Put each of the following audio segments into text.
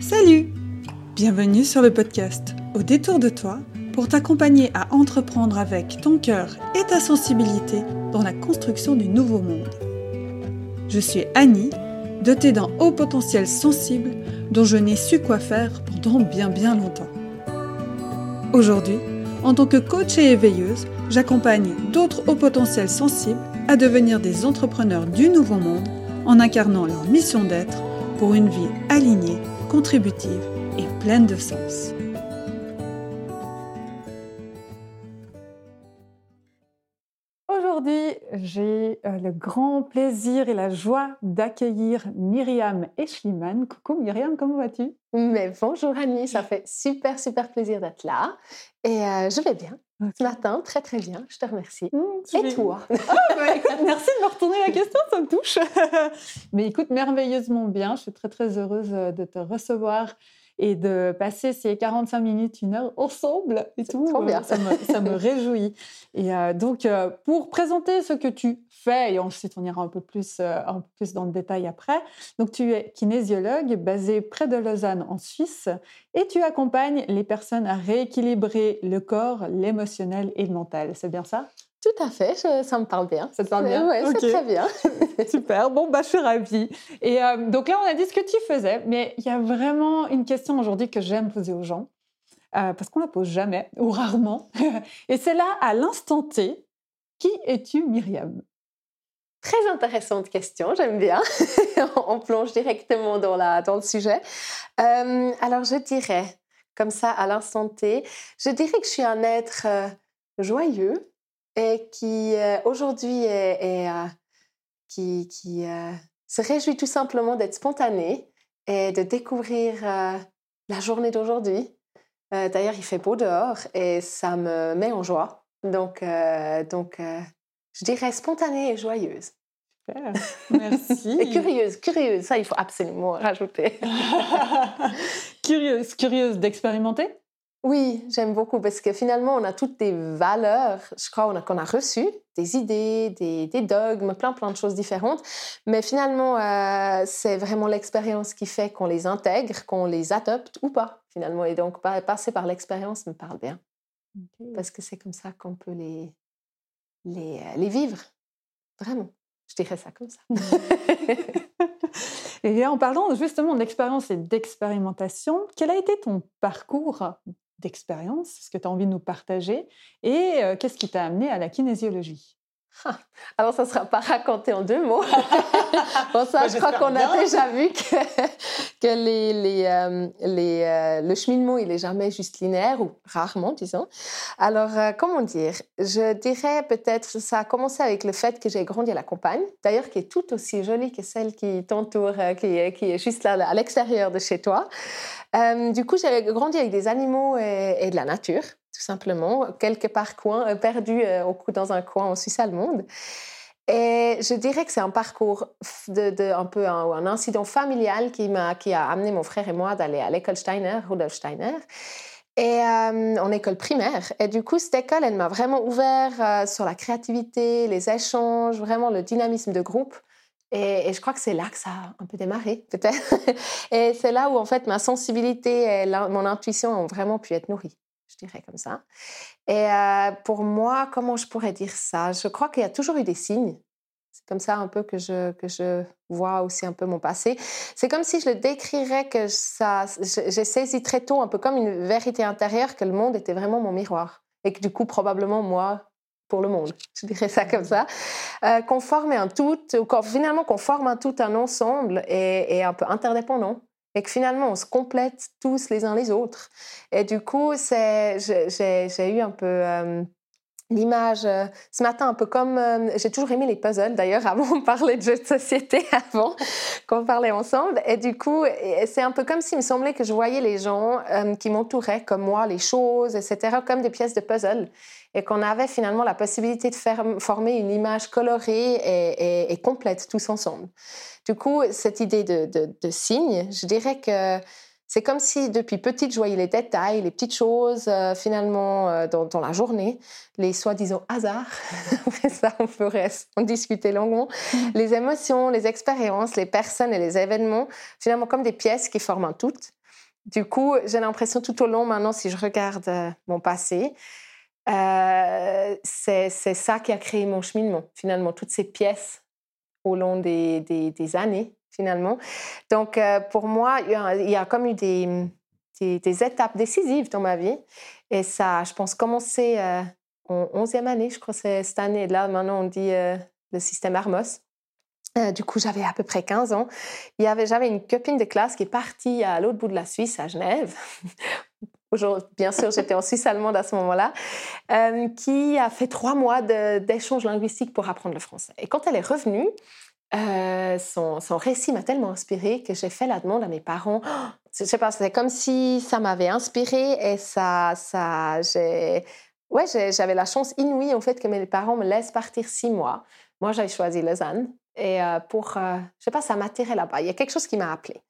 Salut Bienvenue sur le podcast Au détour de toi pour t'accompagner à entreprendre avec ton cœur et ta sensibilité dans la construction du nouveau monde. Je suis Annie, dotée d'un haut potentiel sensible dont je n'ai su quoi faire pendant bien bien longtemps. Aujourd'hui, en tant que coach et éveilleuse, j'accompagne d'autres hauts potentiels sensibles à devenir des entrepreneurs du nouveau monde en incarnant leur mission d'être pour une vie alignée contributive et pleine de sens. Aujourd'hui, j'ai euh, le grand plaisir et la joie d'accueillir Myriam Eschliman. Coucou Myriam, comment vas-tu? Mais bonjour Annie, ça fait super super plaisir d'être là et euh, je vais bien. Ce matin, très très bien, je te remercie. Mmh, et toi? Ah, bah, Merci de me retourner la question, ça me touche. Mais écoute, merveilleusement bien, je suis très très heureuse euh, de te recevoir et de passer ces 45 minutes, une heure ensemble et tout. Trop bien. Ça, me, ça me réjouit. Et euh, donc, euh, pour présenter ce que tu fais, et ensuite on ira un peu plus, un peu plus dans le détail après. Donc, tu es kinésiologue basé près de Lausanne en Suisse et tu accompagnes les personnes à rééquilibrer le corps, l'émotionnel et le mental. C'est bien ça? Tout à fait, ça me parle bien. Ça te parle bien? Oui, c'est très bien. Super, bon, bah, je suis ravie. Et euh, donc là, on a dit ce que tu faisais, mais il y a vraiment une question aujourd'hui que j'aime poser aux gens, euh, parce qu'on la pose jamais, ou rarement. Et c'est là, à l'instant T, qui es-tu, Myriam? Très intéressante question, j'aime bien. on plonge directement dans, la, dans le sujet. Euh, alors, je dirais, comme ça, à l'instant T, je dirais que je suis un être joyeux, et qui euh, aujourd'hui est, euh, qui, qui euh, se réjouit tout simplement d'être spontané et de découvrir la journée d'aujourd'hui. D'ailleurs, il fait beau dehors et ça me met en joie. Donc, donc je dirais spontanée et joyeuse. Super, merci. et curieuse, curieuse, ça il faut absolument rajouter. curieuse, curieuse d'expérimenter? Oui, j'aime beaucoup parce que finalement, on a toutes des valeurs, je crois, qu'on a, a reçues, des idées, des, dogmes, plein, plein de choses différentes. Mais finalement, euh, c'est vraiment l'expérience qui fait qu'on les intègre, qu'on les adopte ou pas, finalement. Et donc, passer par l'expérience me parle bien. Parce que c'est comme ça qu'on peut les, les, euh, les vivre. Vraiment. Je dirais ça comme ça. et en parlant justement d'expérience et d'expérimentation, quel a été ton parcours d'expérience, ce que tu as envie de nous partager, et qu'est-ce qui t'a amené à la kinésiologie? alors, ça ne sera pas raconté en deux mots. bon, ça, bah, je crois qu'on a déjà vu que, que les, les, les, le cheminement, il n'est jamais juste linéaire, ou rarement, disons. Alors, comment dire? Je dirais peut-être, ça a commencé avec le fait que j'ai grandi à la campagne, d'ailleurs, qui est tout aussi jolie que celle qui t'entoure, qui, qui, est juste là, à l'extérieur de chez toi. Euh, du coup, j'ai grandi avec des animaux et, de la nature, tout simplement, quelque part euh, perdu euh, dans un coin en Suisse allemande. Et je dirais que c'est un parcours de, un peu un, incident familial qui m'a qui a amené mon frère et moi d'aller à l'école Steiner, Rudolf Steiner, et en école primaire. Et du coup, cette école, elle m'a vraiment ouvert sur la créativité, les échanges, vraiment le dynamisme de groupe. Et, je crois que c'est là que ça a un peu démarré, peut-être. et c'est là où, en fait, ma sensibilité et mon intuition ont vraiment pu être nourries, dirais comme ça. Et euh, pour moi, comment je pourrais dire ça? Je crois qu'il y a toujours eu des signes. C'est comme ça un peu que je, que je vois aussi un peu mon passé. C'est comme si je le décrirais que ça, j'ai saisi très tôt, un peu comme une vérité intérieure, que le monde était vraiment mon miroir. Et que du coup, probablement, moi, pour le monde, je dirais ça comme ça, euh, qu'on forme un tout, ou finalement qu'on forme un tout, un ensemble et, un peu interdépendant, et que finalement on se complète tous les uns les autres. Et du coup, j'ai eu un peu euh, l'image euh, ce matin, un peu comme euh, j'ai toujours aimé les puzzles. D'ailleurs, avant on parlait de jeux de société avant qu'on parlait ensemble, et du coup, c'est un peu comme s'il me semblait que je voyais les gens qui m'entouraient, comme moi, les choses, etc., comme des pièces de puzzle et qu'on avait finalement la possibilité de faire, former une image colorée et, complète tous ensemble. Du coup, cette idée de, de, signe, je dirais que c'est comme si depuis petite, je voyais les détails, les petites choses euh, finalement euh, dans, la journée, les soi-disant hasards, ça on pourrait en discuter longuement, les émotions, les expériences, les personnes et les événements, finalement comme des pièces qui forment un tout. Du coup, j'ai l'impression tout au long, maintenant, si je regarde euh, mon passé, euh, c'est ça qui a créé mon cheminement, finalement, toutes ces pièces au long des, années, finalement. Donc, euh, pour moi, il y, a, comme eu des, étapes décisives dans ma vie. Et ça, je pense, commencé en 11e année, je crois, c'est cette année-là. Maintenant, on dit le système Armos. Euh, du coup, j'avais à peu près 15 ans. Il y j'avais une copine de classe qui est partie à l'autre bout de la Suisse, à Genève. Bien sûr, j'étais en Suisse allemande à ce moment-là, euh, qui a fait trois mois d'échange linguistique pour apprendre le français. Et quand elle est revenue, euh, son, récit m'a tellement inspirée que j'ai fait la demande à mes parents. je sais pas, c'est comme si ça m'avait inspirée et ça, ça, j'ai, ouais, j'avais la chance inouïe en fait que mes parents me laissent partir six mois. Moi, j'avais choisi Lausanne et euh, pour, euh, je sais pas, ça m'attirait là-bas. Il y a quelque chose qui m'a appelé.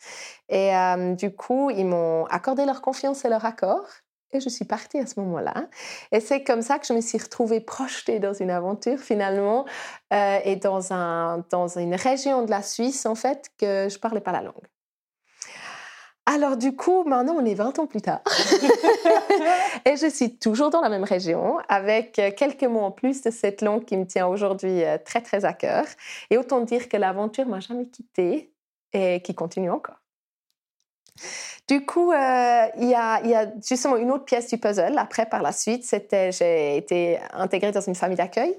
Et euh, du coup, ils m'ont accordé leur confiance et leur accord. Et je suis partie à ce moment-là. Et c'est comme ça que je me suis retrouvée projetée dans une aventure finalement et dans, un, dans une région de la Suisse en fait que je parlais pas la langue. Alors du coup, maintenant on est 20 ans plus tard et je suis toujours dans la même région avec quelques mots en plus de cette langue qui me tient aujourd'hui euh, très très à cœur. Et autant dire que l'aventure m'a jamais quittée et qui continue encore. Du coup, euh, il, y a, y, a, justement une autre pièce du puzzle. Après, par la suite, c'était j'ai été intégrée dans une famille d'accueil,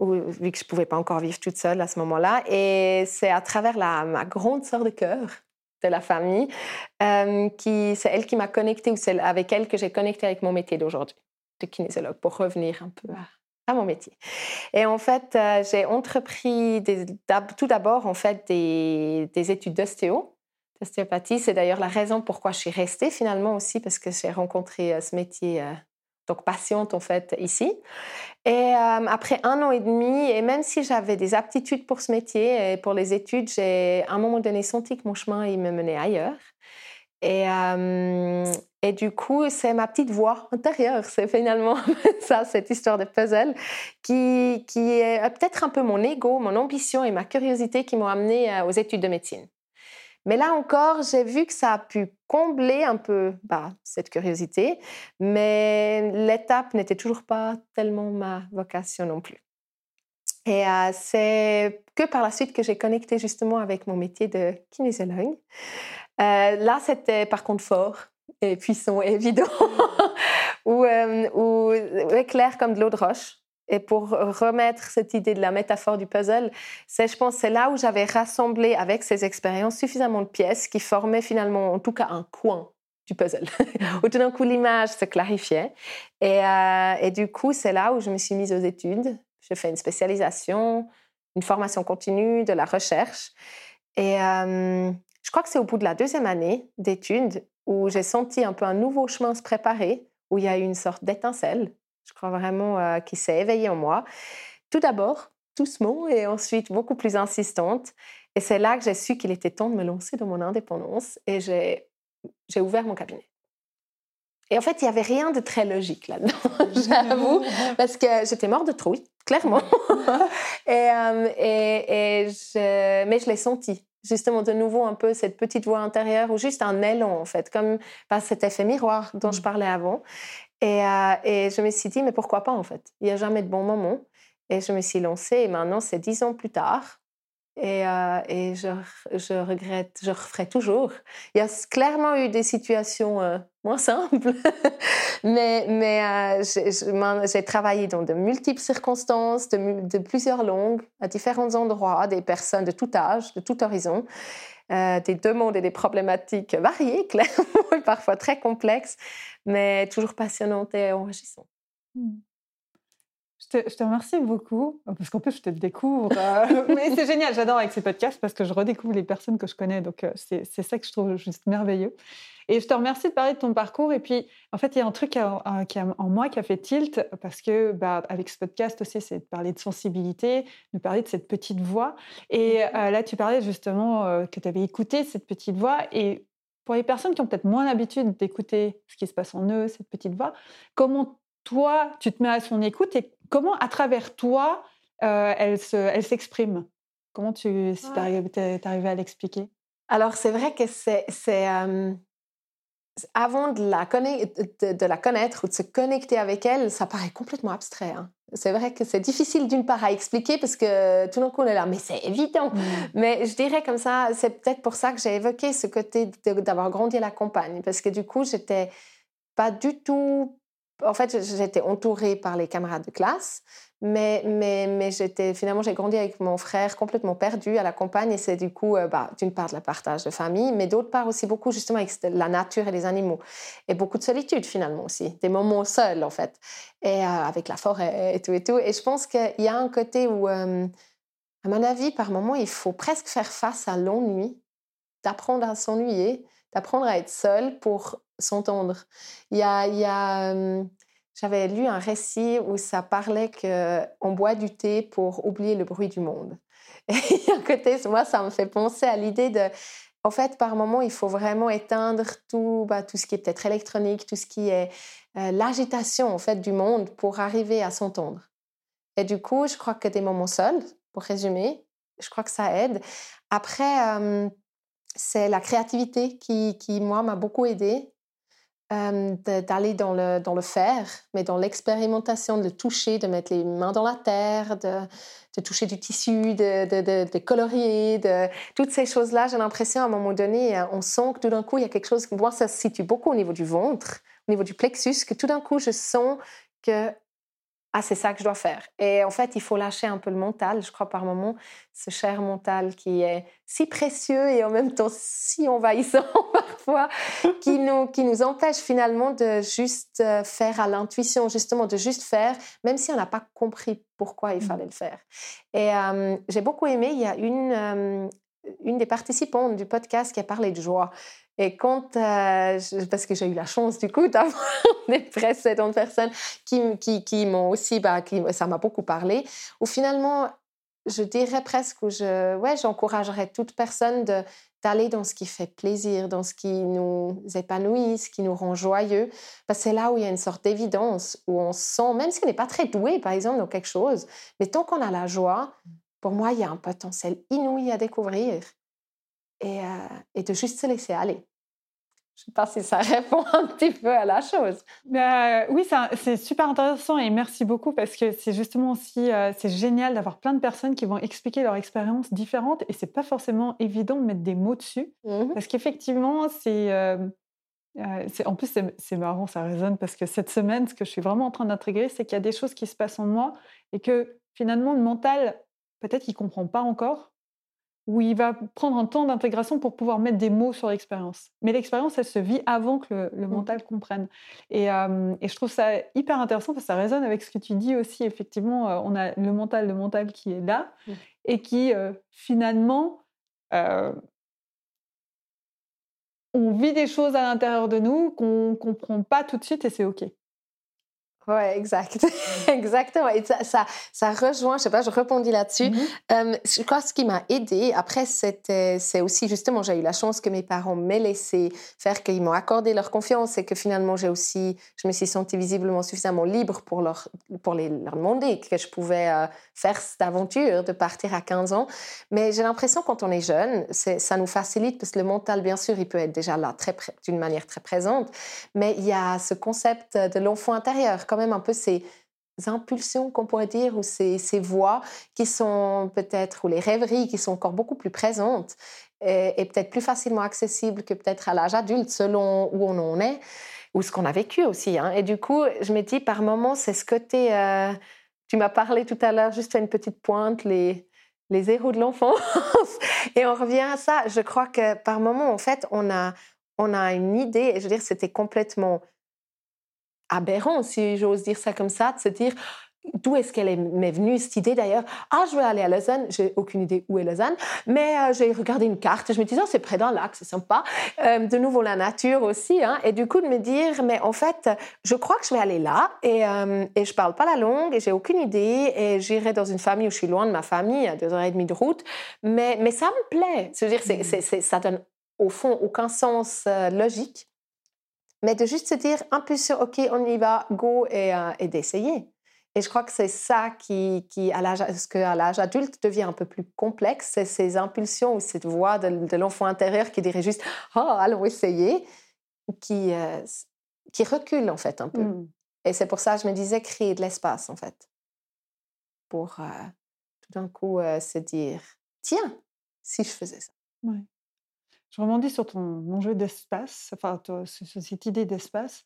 vu que je ne pouvais pas encore vivre toute seule à ce moment-là. Et c'est à travers la, ma grande sœur de cœur de la famille, euh, qui, c'est elle qui m'a connectée, ou c'est avec elle que j'ai connecté avec mon métier d'aujourd'hui, de kinésiologue, pour revenir un peu à, mon métier. Et en fait, euh, j'ai entrepris tout d'abord en fait des, études d'ostéo, d'ostéopathie. C'est d'ailleurs la raison pourquoi je suis restée finalement aussi, parce que j'ai rencontré euh, ce métier donc patiente en fait ici. Et euh, après un an et demi, et même si j'avais des aptitudes pour ce métier et pour les études, j'ai à un moment donné senti que mon chemin il me menait ailleurs. Et, euh, et du coup, c'est ma petite voix intérieure, c'est finalement ça, cette histoire de puzzle, qui, qui est peut-être un peu mon ego, mon ambition et ma curiosité qui m'ont amené euh, aux études de médecine. Mais là encore, j'ai vu que ça a pu combler un peu bah, cette curiosité, mais l'étape n'était toujours pas tellement ma vocation non plus. Et euh, c'est que par la suite que j'ai connecté justement avec mon métier de kinésiologue. Euh, là, c'était par contre fort et puissant et évident, ou, euh, ou clair comme de l'eau de roche. Et pour remettre cette idée de la métaphore du puzzle, c'est, je pense, c'est là où j'avais rassemblé avec ces expériences suffisamment de pièces qui formaient finalement, en tout cas, un coin du puzzle. où tout d'un coup, l'image se clarifiait. Et, euh, et du coup, c'est là où je me suis mise aux études. J'ai fait une spécialisation, une formation continue, de la recherche. Et euh, je crois que c'est au bout de la deuxième année d'études où j'ai senti un peu un nouveau chemin se préparer, où il y a eu une sorte d'étincelle je crois vraiment euh, qu'il s'est éveillé en moi. Tout d'abord, doucement, et ensuite beaucoup plus insistante. Et c'est là que j'ai su qu'il était temps de me lancer dans mon indépendance et j'ai, j'ai ouvert mon cabinet. Et en fait, il n'y avait rien de très logique là-dedans, j'avoue, parce que j'étais morte de trouille, clairement. et, euh, et, et je, mais je l'ai senti, justement, de nouveau, un peu cette petite voix intérieure ou juste un élan, en fait, comme pas cet effet miroir dont je mmh. parlais avant. Euh, et, je me suis dit, mais pourquoi pas en fait? Il n'y a jamais de bon moment. Et je me suis lancée et maintenant c'est dix ans plus tard. Et, euh, je, regrette, je referai toujours. Il y a clairement eu des situations euh, moins simples, mais, j'ai travaillé dans de multiples circonstances, de, de, plusieurs langues, à différents endroits, des personnes de tout âge, de tout horizon. Des demandes et des problématiques variées, clairement, et parfois très complexes, mais toujours passionnantes et enrichissantes. Hmm. Je te, je te, remercie beaucoup, parce qu'en plus, je te découvre. Euh, mais c'est génial, j'adore avec ces podcasts parce que je redécouvre les personnes que je connais. Donc, euh, c'est ça que je trouve juste merveilleux. Et je te remercie de parler de ton parcours. Et puis, en fait, il y a un truc qui en moi qui a fait tilt, parce que bah, avec ce podcast aussi, c'est de parler de sensibilité, de parler de cette petite voix. Et mmh euh, là, tu parlais justement euh, que tu avais écouté cette petite voix. Et pour les personnes qui ont peut-être moins l'habitude d'écouter ce qui se passe en eux, cette petite voix, comment toi, tu te mets à son écoute et comment, à travers toi, euh, elle s'exprime? Comment tu es arrivé à l'expliquer? Alors, c'est vrai que c'est avant de la, de, la connaître ou de se connecter avec elle, ça paraît complètement abstrait. Hein. C'est vrai que c'est difficile d'une part à expliquer parce que tout d'un coup on est là, mais c'est évident. Mm. Mais je dirais comme ça, c'est peut-être pour ça que j'ai évoqué ce côté d'avoir grandi à la campagne parce que du coup j'étais pas du tout en fait, j'étais entourée par les camarades de classe, mais, mais, mais j'étais, finalement, j'ai grandi avec mon frère complètement perdu à la campagne et c'est du coup, euh, bah, d'une part, le partage de famille, mais d'autre part aussi beaucoup justement avec la nature et les animaux. Et beaucoup de solitude finalement aussi, des moments seuls en fait, et euh, avec la forêt et tout et tout. Et je pense qu'il y a un côté où, euh, à mon avis, par moment, il faut presque faire face à l'ennui, d'apprendre à s'ennuyer, d'apprendre à être seul pour s'entendre. Il y a, il y a j'avais lu un récit où ça parlait qu'on boit du thé pour oublier le bruit du monde. Et à côté, moi, ça me fait penser à l'idée de, en fait, par moment, il faut vraiment éteindre tout, bah, tout ce qui est peut-être électronique, tout ce qui est l'agitation en fait du monde pour arriver à s'entendre. Et du coup, je crois que des moments seuls, pour résumer, je crois que ça aide. Après, c'est la créativité qui, qui moi, m'a beaucoup aidée d'aller dans le, dans le faire, mais dans l'expérimentation, de le toucher, de mettre les mains dans la terre, de, de toucher du tissu, de, de, de, colorier, de toutes ces choses-là. J'ai l'impression à un moment donné, euh, on sent que tout d'un coup, il y a quelque chose, moi, ça se situe beaucoup au niveau du ventre, au niveau du plexus, que tout d'un coup, je sens que ah, c'est ça que je dois faire. Et en fait, il faut lâcher un peu le mental, je crois, par moment, ce cher mental qui est si précieux et en même temps si envahissant parfois, qui nous, qui nous empêche finalement de juste euh, faire à l'intuition, justement, de juste faire, même si on n'a pas compris pourquoi il mmh. fallait le faire. Et euh, j'ai beaucoup aimé, il y a une, euh, une des participantes du podcast qui a parlé de joie. Et quand, euh, parce que j'ai eu la chance du coup d'avoir des précédentes personnes qui, qui, qui m'ont aussi, bah, qui, ça m'a beaucoup parlé, où finalement, je dirais presque, je, ouais, j'encouragerais toute personne de, d'aller dans ce qui fait plaisir, dans ce qui nous épanouit, ce qui nous rend joyeux. Parce que c'est là où il y a une sorte d'évidence, où on sent, même si on n'est pas très doué, par exemple, dans quelque chose, mais tant qu'on a la joie, pour moi, il y a un potentiel inouï à découvrir et, euh, et de juste se laisser aller. Je ne sais pas si ça répond un petit peu à la chose. Bah, oui, c'est super intéressant et merci beaucoup parce que c'est justement aussi euh, c'est génial d'avoir plein de personnes qui vont expliquer leur expérience différente et c'est pas forcément évident de mettre des mots dessus mmh parce qu'effectivement c'est euh, en plus c'est marrant ça résonne parce que cette semaine ce que je suis vraiment en train d'intégrer c'est qu'il y a des choses qui se passent en moi et que finalement le mental peut-être qu'il comprend pas encore, ou il va prendre un temps d'intégration pour pouvoir mettre des mots sur l'expérience. Mais l'expérience, elle se vit avant que le, mmh. mental comprenne. Et, je trouve ça hyper intéressant parce que ça résonne avec ce que tu dis aussi. Effectivement, on a le mental, le mental qui est là mmh. et qui finalement, on vit des choses à l'intérieur de nous qu'on ne comprend pas tout de suite et c'est OK. Ouais, exact. Exactement. Et ça, ça, ça, rejoint, je sais pas, je répondis là-dessus. Je crois que ce qui m'a aidé, après, c'était, c'est aussi justement, j'ai eu la chance que mes parents m'aient laissé faire, qu'ils m'ont accordé leur confiance et que finalement, j'ai aussi, je me suis sentie visiblement suffisamment libre pour leur, pour les, leur demander que je pouvais euh, faire cette aventure de partir à 15 ans. Mais j'ai l'impression, quand on est jeune, c'est, ça nous facilite parce que le mental, bien sûr, il peut être déjà là très, d'une manière très présente. Mais il y a ce concept de l'enfant intérieur quand même un peu ces impulsions qu'on pourrait dire ou ces, ces voix qui sont peut-être ou les rêveries qui sont encore beaucoup plus présentes et, peut-être plus facilement accessibles que peut-être à l'âge adulte selon où on en est ou ce qu'on a vécu aussi. Hein. Et du coup, je me dis par moments, c'est ce côté, euh, tu m'as parlé tout à l'heure, juste fait une petite pointe, les, les héros de l'enfance. et on revient à ça. Je crois que par moments, en fait, on a, on a une idée, et je veux dire, c'était complètement aberrant, si j'ose dire ça comme ça, de se dire d'où est-ce qu'elle m'est venue cette idée d'ailleurs Ah, je veux aller à Lausanne. J'ai aucune idée où est Lausanne, mais euh, j'ai regardé une carte et je me disais, oh, c'est près d'un lac, c'est sympa. Euh, de nouveau, la nature aussi. Hein, et du coup, de me dire, mais en fait, je crois que je vais aller là et, euh, et je parle pas la langue et j'ai aucune idée et j'irai dans une famille où je suis loin de ma famille, à deux heures et demie de route. Mais, mais ça me plaît. C'est-à-dire, c'est, mmh. c'est, ça donne au fond aucun sens logique mais de juste se dire impulsion, ok, on y va, go, et, euh, et d'essayer. Et je crois que c'est ça qui, qui à l'âge, ce que à l'âge adulte devient un peu plus complexe, c'est ces impulsions ou cette voix de, l'enfant intérieur qui dirait juste, oh, allons essayer. qui, euh, qui recule en fait un peu. Mmh. Et c'est pour ça que je me disais créer de l'espace en fait. Pour euh, tout d'un coup se dire, tiens, si je faisais ça. Ouais. Je rebondis sur ton enjeu d'espace, enfin cette idée d'espace.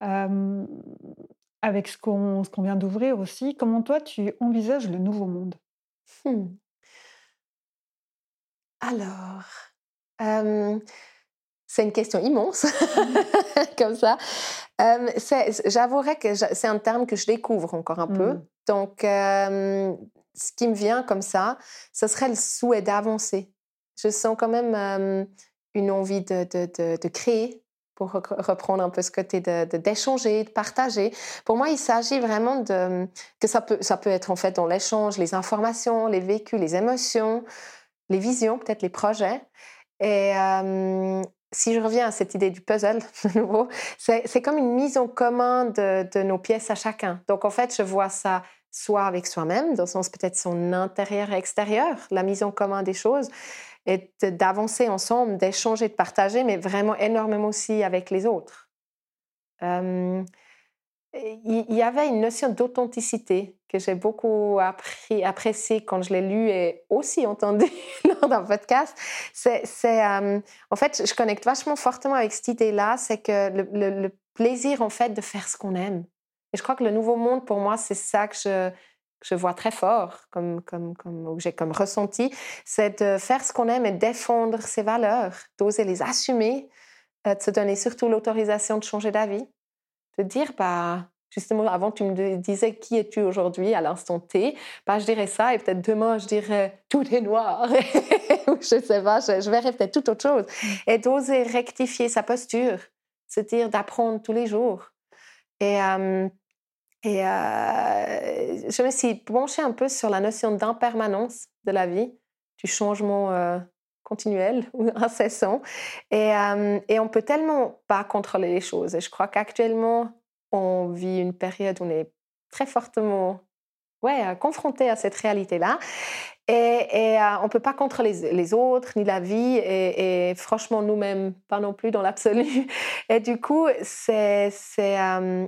avec ce qu'on vient d'ouvrir aussi, comment toi tu envisages le nouveau monde? Mmh. Alors, c'est une question immense, comme ça. J'avouerais que c'est un terme que je découvre encore un peu. Mmh. Donc, ce qui me vient comme ça, ce serait le souhait d'avancer. Je sens quand même une envie de, de, de, créer, pour reprendre un peu ce côté d'échanger, de, partager. Pour moi, il s'agit vraiment de que ça peut, ça peut être en fait dans l'échange, les informations, les vécus, les émotions, les visions, peut-être les projets. Et si je reviens à cette idée du puzzle, de nouveau, c'est comme une mise en commun de, nos pièces à chacun. Donc en fait, je vois ça soit avec soi-même, dans le sens peut-être son intérieur et extérieur, la mise en commun des choses, et d'avancer ensemble, d'échanger, de partager, mais vraiment énormément aussi avec les autres. il y avait une notion d'authenticité que j'ai beaucoup appris, appréciée quand je l'ai lu et aussi entendu lors d'un podcast. C'est, en fait, je connecte vachement fortement avec cette idée-là, c'est que le, le, plaisir en fait de faire ce qu'on aime. Et je crois que le nouveau monde, pour moi, c'est ça que je, je vois très fort, comme, comme, comme, j'ai comme ressenti, c'est de faire ce qu'on aime et défendre ses valeurs, d'oser les assumer, euh, de se donner surtout l'autorisation de changer d'avis, de dire, bah, justement, avant tu me disais qui es-tu aujourd'hui à l'instant T, bah, je dirais ça et peut-être demain je dirais tout est noir, ou je sais pas, je, verrais peut-être tout autre chose. Mmh. Et d'oser rectifier sa posture, se dire d'apprendre tous les jours. Et, et je me suis penchée un peu sur la notion d'impermanence de la vie, du changement continuel ou incessant. Et, et on peut tellement pas contrôler les choses. Et je crois qu'actuellement, on vit une période où on est très fortement ouais, confronté à cette réalité-là. Et, euh, on ne peut pas contrôler les, autres, ni la vie, et, franchement, nous-mêmes, pas non plus dans l'absolu. Et du coup, c'est euh,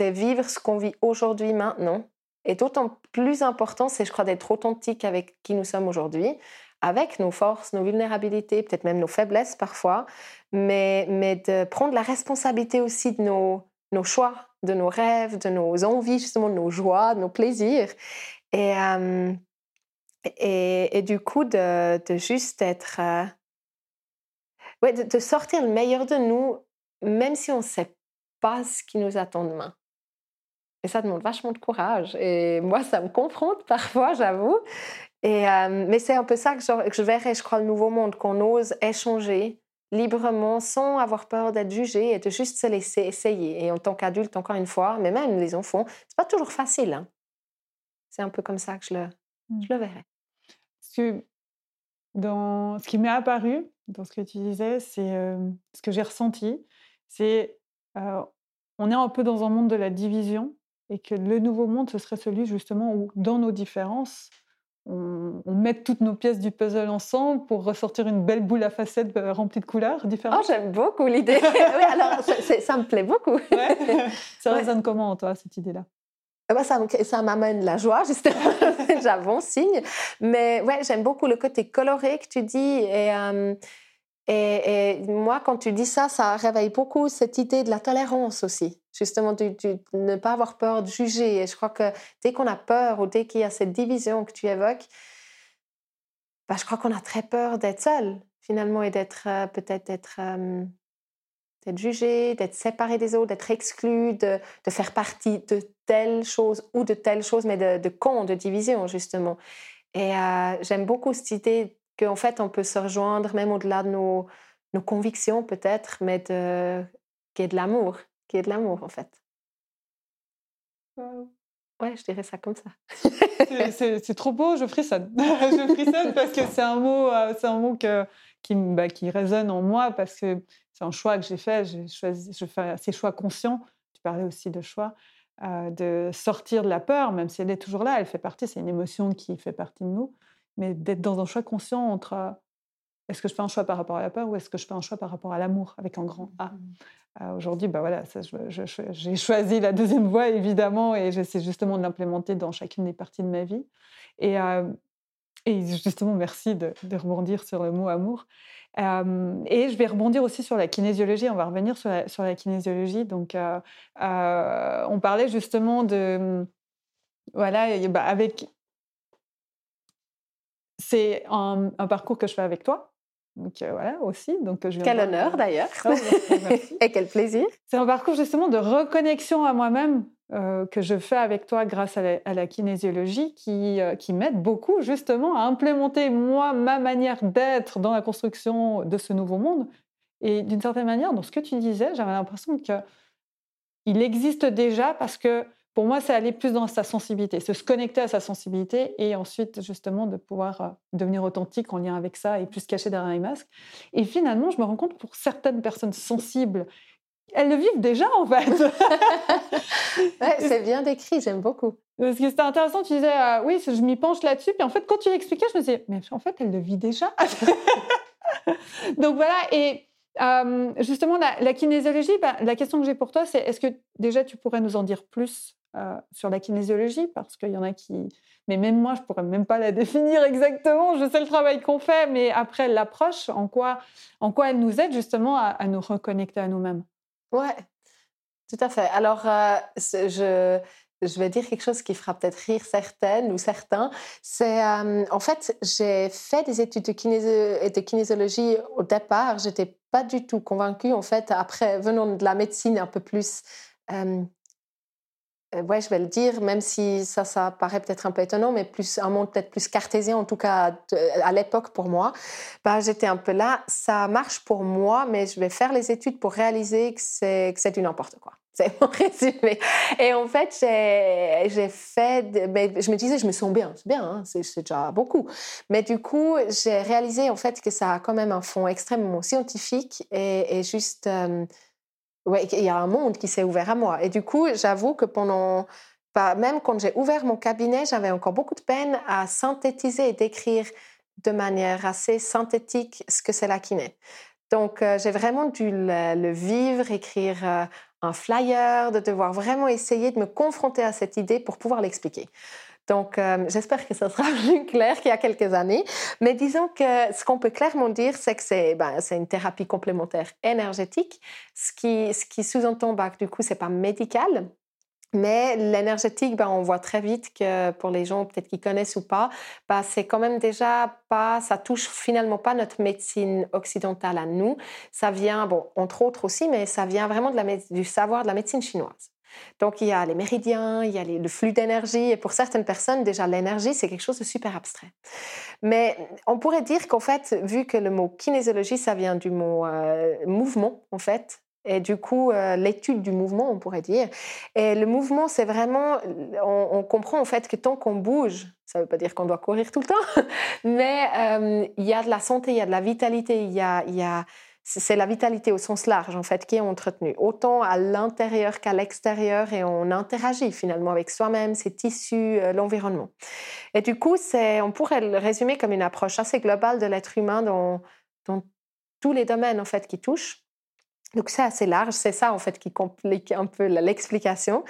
vivre ce qu'on vit aujourd'hui, maintenant. Et d'autant plus important, c'est, je crois, d'être authentique avec qui nous sommes aujourd'hui, avec nos forces, nos vulnérabilités, peut-être même nos faiblesses parfois, mais, mais de prendre la responsabilité aussi de nos, nos choix, de nos rêves, de nos envies, justement, de nos joies, de nos plaisirs. Et, euh, et, du coup, de, de juste être. Euh, ouais, de, sortir le meilleur de nous, même si on ne sait pas ce qui nous attend demain. Et ça demande vachement de courage. Et moi, ça me confronte parfois, j'avoue. Et, euh, mais c'est un peu ça que je, que je verrais, je crois, le nouveau monde, qu'on ose échanger librement, sans avoir peur d'être jugé et de juste se laisser essayer. Et en tant qu'adulte, encore une fois, mais même les enfants, c'est pas toujours facile. Hein. C'est un peu comme ça que je le, mmh. je le verrais que dans ce qui m'est apparu dans ce que tu disais, c'est ce que j'ai ressenti, c'est on est un peu dans un monde de la division et que le nouveau monde, ce serait celui justement où, dans nos différences, on, met toutes nos pièces du puzzle ensemble pour ressortir une belle boule à facettes remplie de couleurs différentes. Oh, j'aime beaucoup l'idée. oui, alors ça, me plaît beaucoup. Ça résonne comment, toi, cette idée-là? Ça, ça m'amène la joie, justement. Déjà, bon signe. Mais ouais, j'aime beaucoup le côté coloré que tu dis. Et, et, moi, quand tu dis ça, ça réveille beaucoup cette idée de la tolérance aussi. Justement, de, ne pas avoir peur de juger. Et je crois que dès qu'on a peur ou dès qu'il y a cette division que tu évoques, bah, je crois qu'on a très peur d'être seul, finalement, et d'être peut-être d'être d'être jugé, d'être séparé des autres, d'être exclu, de, de, faire partie de telle chose ou de telle chose, mais de, de con, de division, justement. Et euh, j'aime beaucoup cette idée qu'en fait, on peut se rejoindre même au-delà de nos, nos convictions, peut-être, mais de, qu'il y ait de l'amour, qu'il y ait de l'amour, en fait. Ouais, je dirais ça comme ça. c'est trop beau, je frissonne. je frissonne parce que c'est un mot, euh, c'est un mot que, qui, bah, qui résonne en moi parce que c'est un choix que j'ai fait. Choisi, je fais ces choix conscients. Tu parlais aussi de choix. Euh, de sortir de la peur, même si elle est toujours là, elle fait partie, c'est une émotion qui fait partie de nous, mais d'être dans un choix conscient entre est-ce que je fais un choix par rapport à la peur ou est-ce que je fais un choix par rapport à l'amour avec un grand A? Mmh. Aujourd'hui, bah voilà, j'ai choisi la deuxième voie évidemment et j'essaie justement de l'implémenter dans chacune des parties de ma vie. Et, et justement, merci de, rebondir sur le mot amour. Et je vais rebondir aussi sur la kinésiologie. On va revenir sur la, sur la kinésiologie. Donc, on parlait justement de. Voilà, bah, avec. C'est un, parcours que je fais avec toi. Donc voilà aussi. Donc je quel honneur d'ailleurs. Oh, et quel plaisir. C'est un parcours justement de reconnexion à moi-même euh, que je fais avec toi grâce à la, kinésiologie qui, euh, qui m'aide beaucoup justement à implémenter moi ma manière d'être dans la construction de ce nouveau monde. Et d'une certaine manière, dans ce que tu disais, j'avais l'impression que il existe déjà parce que pour moi, c'est aller plus dans sa sensibilité, se connecter à sa sensibilité et ensuite justement de pouvoir euh, devenir authentique en lien avec ça et plus caché derrière les masques. Et finalement, je me rends compte pour certaines personnes sensibles elles le vivent déjà en fait. c'est bien décrit, j'aime beaucoup. Parce que c'était intéressant, tu disais, euh, oui, je m'y penche là-dessus, puis en fait, quand tu l'expliquais, je me disais, mais en fait, elle le vit déjà. Donc voilà, et euh, justement, la, kinésiologie, bah, la question que j'ai pour toi, c'est est-ce que déjà tu pourrais nous en dire plus euh, sur la kinésiologie? Parce qu'il y en a qui. Mais même moi, je pourrais même pas la définir exactement. Je sais le travail qu'on fait, mais après l'approche, en quoi, en quoi elle nous aide justement à nous reconnecter à nous-mêmes? Ouais, tout à fait. Alors, euh, je, je vais dire quelque chose qui fera peut-être rire certaines ou certains. C'est euh, en fait, j'ai fait des études de, de kinésiologie au départ. J'étais pas du tout convaincue. En fait, après, venant de la médecine un peu plus euh, ouais, je vais le dire, même si ça, ça paraît peut-être un peu étonnant, mais plus un monde peut-être plus cartésien, en tout cas à l'époque pour moi, bah, j'étais un peu là, ça marche pour moi, mais je vais faire les études pour réaliser que c'est, du n'importe quoi. C'est mon résumé. Et en fait, j'ai, fait, mais je me disais, je me sens bien, c'est bien, hein, c'est, déjà beaucoup. Mais du coup, j'ai réalisé en fait que ça a quand même un fond extrêmement scientifique et, et juste... Euh, ouais, il y a un monde qui s'est ouvert à moi. Et du coup, j'avoue que pendant, bah, même quand j'ai ouvert mon cabinet, j'avais encore beaucoup de peine à synthétiser et décrire de manière assez synthétique ce que c'est la kiné. Donc, euh, j'ai vraiment dû le, vivre, écrire euh, un flyer, de devoir vraiment essayer de me confronter à cette idée pour pouvoir l'expliquer. Donc, euh, j'espère que ça sera plus clair qu'il y a quelques années. Mais disons que ce qu'on peut clairement dire, c'est que c'est ben, une thérapie complémentaire énergétique, ce qui, qui sous-entend bah, que du coup, c'est pas médical. Mais l'énergétique, ben, on voit très vite que pour les gens peut-être qui connaissent ou pas, bah, c'est quand même déjà pas, ça touche finalement pas notre médecine occidentale à nous. Ça vient, bon, entre autres aussi, mais ça vient vraiment du savoir de la médecine chinoise. Donc, il y a les méridiens, il y a le flux d'énergie. Et pour certaines personnes, déjà, l'énergie, c'est quelque chose de super abstrait. Mais on pourrait dire qu'en fait, vu que le mot kinésiologie, ça vient du mot euh, mouvement, en fait, et du coup, euh, l'étude du mouvement, on pourrait dire. Et le mouvement, c'est vraiment, on, comprend en fait que tant qu'on bouge, ça ne veut pas dire qu'on doit courir tout le temps, mais euh, il y a de la santé, il y a de la vitalité, il y a c'est la vitalité au sens large en fait qui est entretenue, autant à l'intérieur qu'à l'extérieur et on interagit finalement avec soi-même, ses tissus, euh, l'environnement. Et du coup, c'est, on pourrait le résumer comme une approche assez globale de l'être humain dans, dans tous les domaines en fait qui touchent. Donc c'est assez large, c'est ça en fait qui complique un peu l'explication.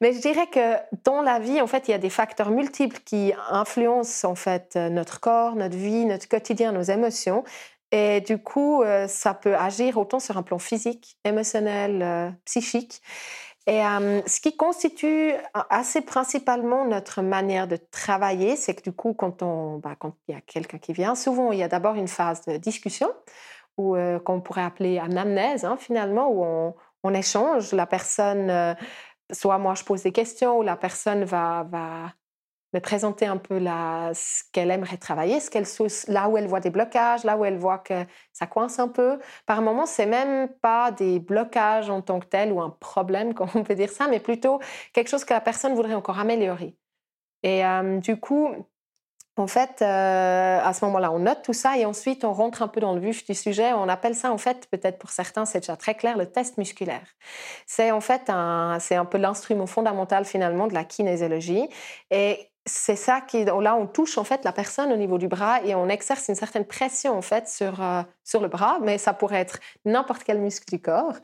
Mais je dirais que dans la vie, en fait, il y a des facteurs multiples qui influencent en fait notre corps, notre vie, notre quotidien, nos émotions. Et du coup, euh, ça peut agir autant sur un plan physique, émotionnel, euh, psychique. Et euh, ce qui constitue assez principalement notre manière de travailler, c'est que du coup, bah, quand il y a quelqu'un qui vient, souvent il y a d'abord une phase de discussion, ou qu'on pourrait appeler anamnèse, hein, finalement, où on, échange. La personne, soit moi je pose des questions, ou la personne va me présenter un peu la, ce qu'elle aimerait travailler, ce qu'elle, là où elle voit des blocages, là où elle voit que ça coince un peu. Par moment, c'est même pas des blocages en tant que tel ou un problème, comme on peut dire ça, mais plutôt quelque chose que la personne voudrait encore améliorer. Et du coup, en fait, à ce moment-là, on note tout ça et ensuite on rentre un peu dans le vif du sujet. On appelle ça, en fait, peut-être pour certains, c'est déjà très clair, le test musculaire. C'est en fait un, c'est un peu l'instrument fondamental finalement de la kinésiologie. Et c'est ça qui là on touche en fait la personne au niveau du bras et on exerce une certaine pression en fait sur euh, sur le bras mais ça pourrait être n'importe quel muscle du corps.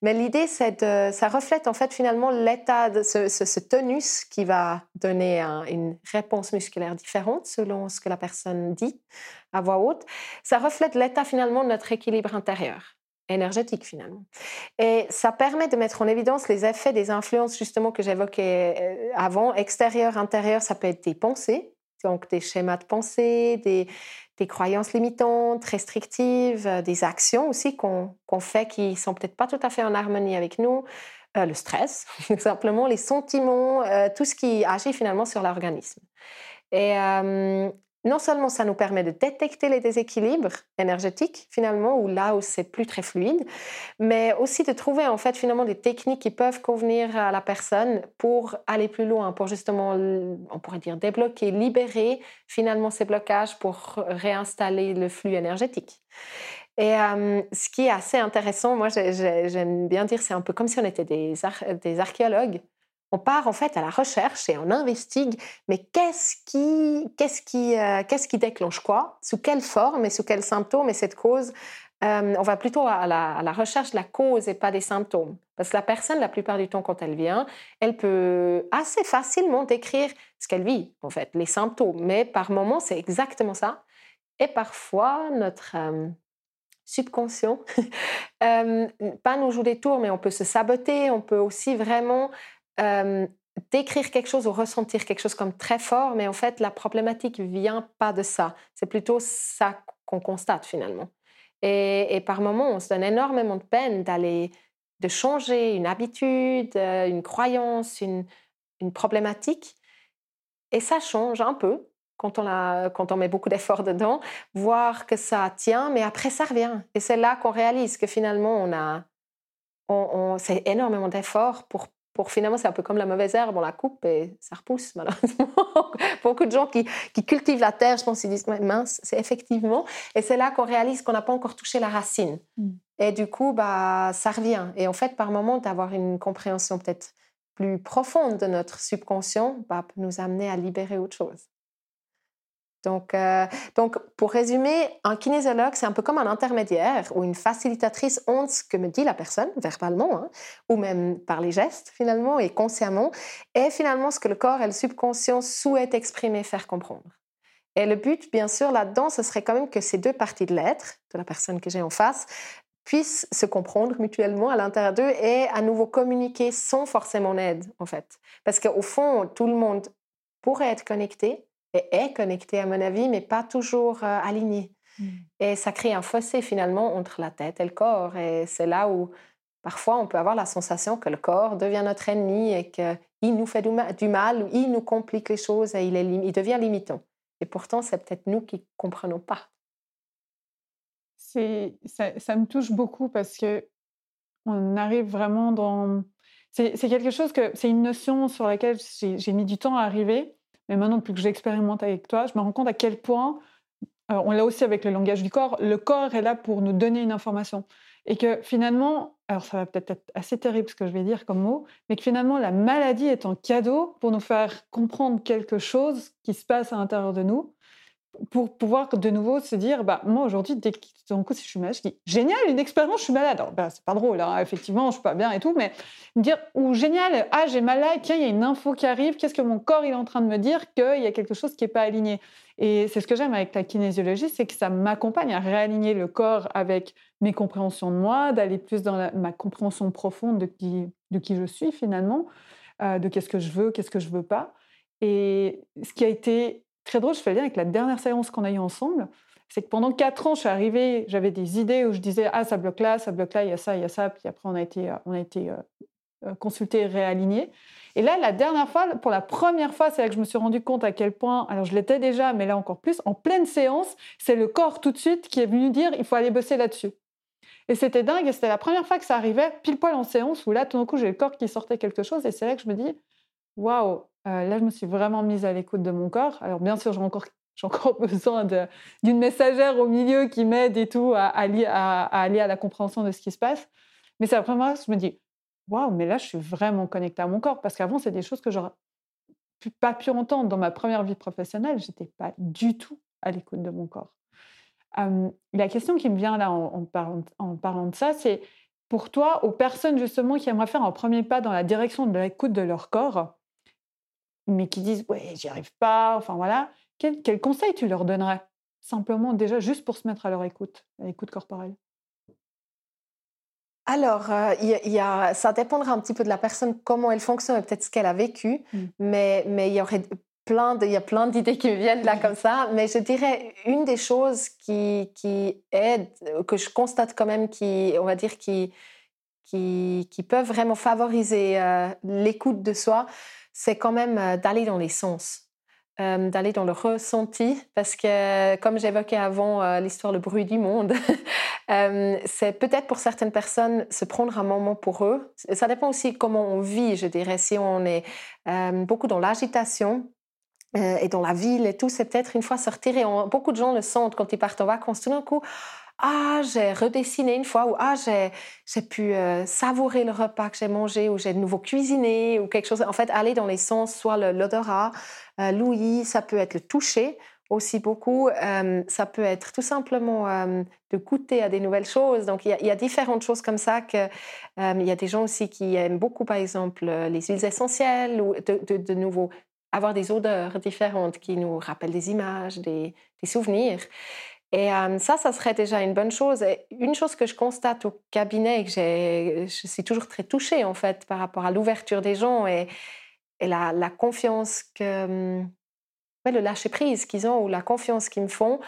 Mais l'idée c'est de ça reflète en fait finalement l'état de ce, ce, tonus qui va donner une réponse musculaire différente selon ce que la personne dit à voix haute. Ça reflète l'état finalement de notre équilibre intérieur énergétique finalement. Et ça permet de mettre en évidence les effets des influences justement que j'évoquais euh, avant, extérieur, intérieur, ça peut être des pensées, donc des schémas de pensée, des, des croyances limitantes, restrictives, euh, des actions aussi qu'on fait qui sont peut-être pas tout à fait en harmonie avec nous, euh, le stress, tout simplement, les sentiments, tout ce qui agit finalement sur l'organisme. Et non seulement ça nous permet de détecter les déséquilibres énergétiques finalement ou là où c'est plus très fluide, mais aussi de trouver en fait finalement des techniques qui peuvent convenir à la personne pour aller plus loin, pour justement on pourrait dire débloquer, libérer finalement ces blocages pour réinstaller le flux énergétique. Et euh, ce qui est assez intéressant, moi j'aime bien dire, c'est un peu comme si on était des, des archéologues on part en fait à la recherche et on investigue, mais qu'est-ce qui, qu'est-ce qui, euh, qu'est-ce qui déclenche quoi, sous quelle forme et sous quels symptômes? Et cette cause. Euh, on va plutôt à la, recherche de la cause et pas des symptômes. Parce que la personne, la plupart du temps, quand elle vient, elle peut assez facilement décrire ce qu'elle vit, en fait, les symptômes. Mais par moments, c'est exactement ça. Et parfois, notre euh, subconscient, pas nous joue des tours, mais on peut se saboter, on peut aussi vraiment décrire quelque chose ou ressentir quelque chose comme très fort, mais en fait, la problématique vient pas de ça. C'est plutôt ça qu'on constate finalement. Et, par moments, on se donne énormément de peine d'aller, de changer une habitude, une croyance, une, problématique. Et ça change un peu quand on, a, quand on met beaucoup d'efforts dedans, voir que ça tient, mais après ça revient. Et c'est là qu'on réalise que finalement, on a, on, on c'est énormément d'efforts pour pour finalement, c'est un peu comme la mauvaise herbe, on la coupe et ça repousse, malheureusement. Beaucoup de gens qui, qui, cultivent la terre, je pense qu'ils disent, mince, c'est effectivement. Et c'est là qu'on réalise qu'on n'a pas encore touché la racine. Mm. Et du coup, bah, ça revient. Et en fait, par moment, d'avoir une compréhension peut-être plus profonde de notre subconscient bah, peut nous amener à libérer autre chose. Donc, euh, donc, pour résumer, un kinésiologue, c'est un peu comme un intermédiaire ou une facilitatrice honte ce que me dit la personne, verbalement, hein, ou même par les gestes, finalement, et consciemment, et finalement ce que le corps et le subconscient souhaitent exprimer, faire comprendre. Et le but, bien sûr, là-dedans, ce serait quand même que ces deux parties de l'être, de la personne que j'ai en face, puissent se comprendre mutuellement à l'intérieur d'eux et à nouveau communiquer sans forcément aide, en fait. Parce qu'au fond, tout le monde pourrait être connecté, et est connecté à mon avis, mais pas toujours euh, aligné. Mmh. Et ça crée un fossé finalement entre la tête et le corps. Et c'est là où parfois on peut avoir la sensation que le corps devient notre ennemi et qu'il nous fait du mal, ou il nous complique les choses et il, est, il devient limitant. Et pourtant, c'est peut-être nous qui ne comprenons pas. C'est, ça, ça, me touche beaucoup parce que on arrive vraiment dans... C'est, quelque chose que... C'est une notion sur laquelle j'ai mis du temps à arriver mais maintenant, depuis que j'expérimente avec toi, je me rends compte à quel point, euh, on l'a aussi avec le langage du corps, le corps est là pour nous donner une information. Et que finalement, alors ça va peut-être être assez terrible ce que je vais dire comme mot, mais que finalement, la maladie est un cadeau pour nous faire comprendre quelque chose qui se passe à l'intérieur de nous pour pouvoir de nouveau se dire, bah, moi aujourd'hui, dès que coup, si je suis malade, je dis, génial, une expérience, je suis malade. Bah, c'est pas drôle, hein, effectivement, je suis pas bien et tout, mais me dire, ou génial, ah, j'ai mal là, tiens, il y a une info qui arrive, qu'est-ce que mon corps il est en train de me dire qu'il y a quelque chose qui n'est pas aligné? Et c'est ce que j'aime avec la kinésiologie, c'est que ça m'accompagne à réaligner le corps avec mes compréhensions de moi, d'aller plus dans ma compréhension profonde de qui, de qui je suis finalement, euh, de qu'est-ce que je veux, qu'est-ce que je veux pas. Et ce qui a été très drôle, je fais le lien avec la dernière séance qu'on a eue ensemble. C'est que pendant quatre ans, je suis arrivée, j'avais des idées où je disais Ah, ça bloque là, ça bloque là, il y a ça, il y a ça. Puis après, on a été, euh, on a été euh, euh, consulté, réaligné. Et là, la dernière fois, pour la première fois, c'est là que je me suis rendu compte à quel point, alors je l'étais déjà, mais là encore plus, en pleine séance, c'est le corps tout de suite qui est venu dire il faut aller bosser là-dessus. Et c'était dingue, et c'était la première fois que ça arrivait, pile poil en séance, où là, tout d'un coup, j'ai le corps qui sortait quelque chose, et c'est là que je me dis waouh, euh, là, je me suis vraiment mise à l'écoute de mon corps. Alors, bien sûr, j'ai encore, besoin d'une messagère au milieu qui m'aide et tout à, aller à, la compréhension de ce qui se passe. Mais c'est la première fois que je me dis, waouh, mais là, je suis vraiment connectée à mon corps. Parce qu'avant, c'est des choses que j'aurais pas pu entendre dans ma première vie professionnelle. J'étais pas du tout à l'écoute de mon corps. la question qui me vient là en parlant, de ça, c'est pour toi, aux personnes justement qui aimeraient faire un premier pas dans la direction de l'écoute de leur corps, mais qui disent ouais, j'y arrive pas, enfin voilà, quel, quel conseil tu leur donnerais Simplement déjà juste pour se mettre à leur écoute, à l'écoute corporelle? Alors, euh, y a, ça dépendra un petit peu de la personne, comment elle fonctionne et peut-être ce qu'elle a vécu, mmh. mais, mais il y aurait plein de, il y a plein d'idées qui me viennent là comme ça, mais je dirais une des choses qui, qui aide, que je constate quand même, qui, on va dire, qui, qui, peuvent vraiment favoriser euh, l'écoute de soi, c'est quand même euh, d'aller dans les sens. Euh, d'aller dans le ressenti, parce que comme j'évoquais avant l'histoire Le bruit du monde, c'est peut-être pour certaines personnes se prendre un moment pour eux. Ça dépend aussi comment on vit, je dirais. Si on est beaucoup dans l'agitation, et dans la ville et tout, c'est peut-être une fois se retirer. beaucoup de gens le sentent quand ils partent en vacances. Tout d'un coup, ah, j'ai redessiné une fois, ou ah, j'ai pu savourer le repas que j'ai mangé, ou j'ai de nouveau cuisiné, ou quelque chose. En fait, aller dans les sens, soit l'odorat, euh, l'ouïe, ça peut être le toucher aussi beaucoup. ça peut être tout simplement de goûter à des nouvelles choses. Donc, il y, a, différentes choses comme ça. Il y a des gens aussi qui aiment beaucoup, par exemple, les huiles essentielles ou de, nouveau avoir des odeurs différentes qui nous rappellent des images, des souvenirs. Et ça, ça serait déjà une bonne chose. Une chose que je constate au cabinet et que je suis toujours très touchée en fait par rapport à l'ouverture des gens et, la, confiance que, le lâcher prise qu'ils ont ou la confiance qu'ils me font.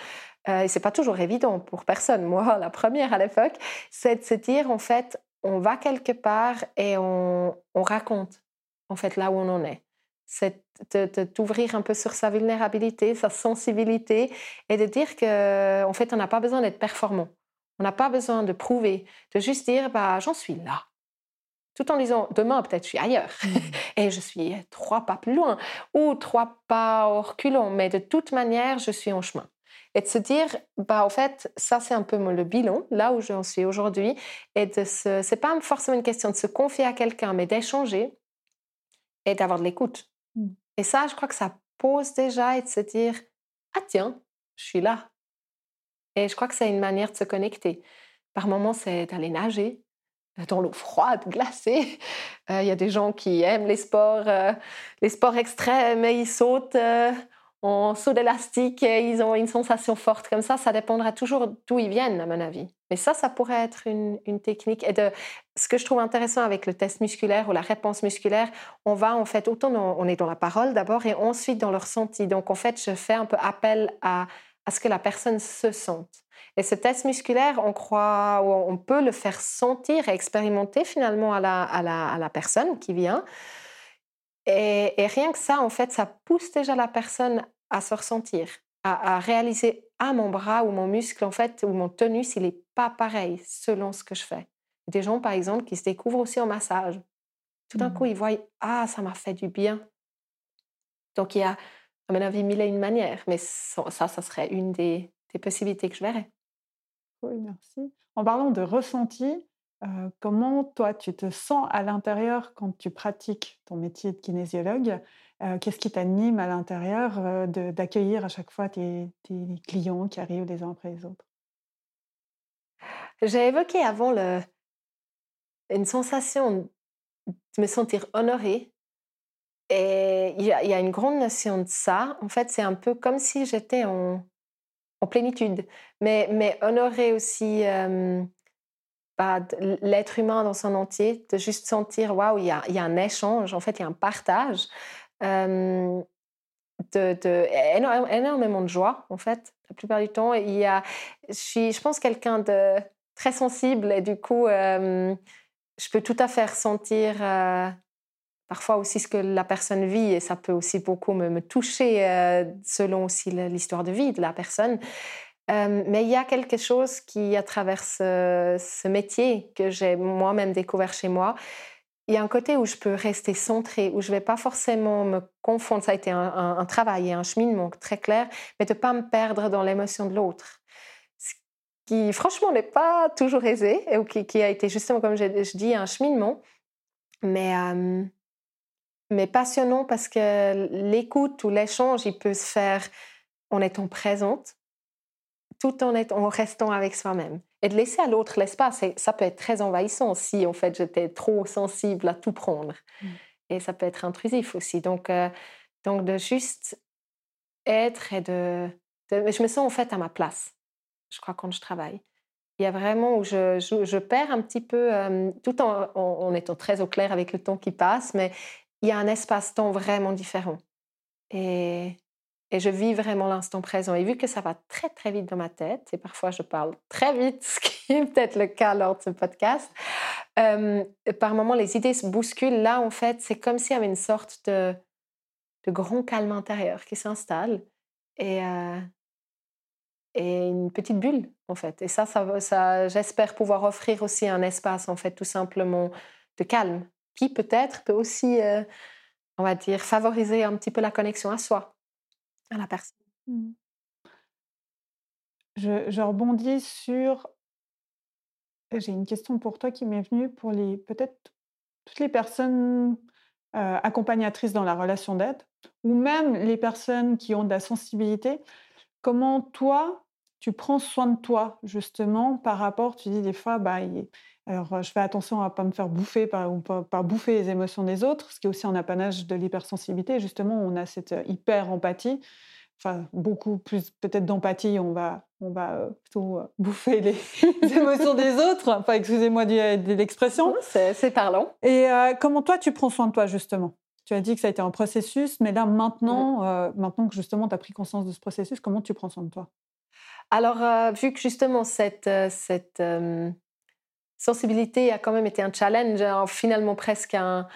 Euh, et c'est pas toujours évident pour personne. Moi, la première à l'époque, c'est de se dire en fait, on va quelque part et on, on raconte en fait là où on en est c'est d'ouvrir un peu sur sa vulnérabilité, sa sensibilité et de dire que en fait, on n'a pas besoin d'être performant. On n'a pas besoin de prouver, de juste dire bah j'en suis là. Tout en disant demain peut-être je suis ailleurs mmh. et je suis trois pas plus loin ou trois pas au reculons, mais de toute manière je suis en chemin. Et de se dire bah en fait ça c'est un peu le bilan là où j'en suis aujourd'hui et de ce c'est pas forcément une question de se confier à quelqu'un mais d'échanger et d'avoir de l'écoute. Et ça, je crois que ça pose déjà et de se dire Ah, tiens, je suis là. Et je crois que c'est une manière de se connecter. Par moments, c'est d'aller nager euh, dans l'eau froide, glacée. Euh, il y a des gens qui aiment les sports, euh, les sports extrêmes et ils sautent en saut d'élastique et ils ont une sensation forte comme ça. Ça dépendra toujours d'où ils viennent, à mon avis. Mais ça, ça pourrait être une, technique. Et de, ce que je trouve intéressant avec le test musculaire ou la réponse musculaire, on va en fait, autant on est dans la parole d'abord et ensuite dans le ressenti. Donc en fait, je fais un peu appel à, ce que la personne se sente. Et ce test musculaire, on croit, on peut le faire sentir et expérimenter finalement à la, à la, à la personne qui vient. Et, et, rien que ça, en fait, ça pousse déjà la personne à se ressentir, à, réaliser ah mon bras ou mon muscle en fait ou mon tonus il n'est pas pareil selon ce que je fais. Des gens par exemple qui se découvrent aussi en massage. Tout d'un coup mmh. ils voient ah ça m'a fait du bien. Donc il y a à mon avis mille et une manières, mais ça ça serait une des, des possibilités que je verrais. Oui merci. En parlant de ressenti, euh, comment toi tu te sens à l'intérieur quand tu pratiques ton métier de kinésiologue? Euh, qu'est-ce qui t'anime à l'intérieur euh, d'accueillir à chaque fois tes, clients qui arrivent les uns après les autres? J'ai évoqué avant une sensation de me sentir honorée. Et il y, a, une grande notion de ça. En fait, c'est un peu comme si j'étais en, plénitude, mais, mais honorée aussi. Euh, bah, l'être humain dans son entier, de juste sentir, waouh, il y a, un échange, en fait, il y a un partage de, énormément de joie, en fait, la plupart du temps. Il y a, je suis, je pense, quelqu'un de très sensible et du coup, je peux tout à fait ressentir parfois aussi ce que la personne vit et ça peut aussi beaucoup me, toucher selon aussi l'histoire de vie de la personne. mais il y a quelque chose qui, à travers ce, ce métier que j'ai moi-même découvert chez moi, il y a un côté où je peux rester centrée, où je ne vais pas forcément me confondre. Ça a été un, travail et un cheminement très clair, mais de ne pas me perdre dans l'émotion de l'autre. Ce qui, franchement, n'est pas toujours aisé, ou qui, a été justement, comme je, dis, un cheminement. Mais mais passionnant parce que l'écoute ou l'échange, il peut se faire en étant présente, tout en, en restant avec soi-même. Et de laisser à l'autre l'espace, ça peut être très envahissant si en fait j'étais trop sensible à tout prendre. Mmh. Et ça peut être intrusif aussi. Donc, euh, donc de juste être et de, Je me sens en fait à ma place, je crois, quand je travaille. Il y a vraiment où je, je, perds un petit peu, euh, tout en, en, étant très au clair avec le temps qui passe, mais il y a un espace-temps vraiment différent. Et, et je vis vraiment l'instant présent. Et vu que ça va très, très vite dans ma tête, et parfois je parle très vite, ce qui est peut-être le cas lors de ce podcast, euh, par moments les idées se bousculent. Là, en fait, c'est comme s'il y avait une sorte de, grand calme intérieur qui s'installe. Et, euh, et une petite bulle, en fait. Et ça, ça, ça j'espère pouvoir offrir aussi un espace, en fait, tout simplement de calme qui peut-être peut aussi, euh, on va dire, favoriser un petit peu la connexion à soi, à la personne. Mmh. Je, rebondis sur. J'ai une question pour toi qui m'est venue pour les peut-être toutes les personnes euh, accompagnatrices dans la relation d'aide, ou même les personnes qui ont de la sensibilité. Comment toi, tu prends soin de toi justement par rapport, tu dis des fois, bah, alors, je fais attention à ne pas me faire bouffer par, ou pas, bouffer les émotions des autres, ce qui est aussi un apanage de l'hypersensibilité. Justement, on a cette hyper-empathie. Enfin, beaucoup plus peut-être d'empathie, on va, on va plutôt bouffer les, émotions des autres. Enfin, excusez-moi de, l'expression. C'est parlant. Et comment toi, tu prends soin de toi, justement? Tu as dit que ça a été un processus, mais là, maintenant, maintenant que justement tu as pris conscience de ce processus, comment tu prends soin de toi? Alors, vu que justement cette, cette sensibilité a quand même été un challenge, hein, finalement presque un,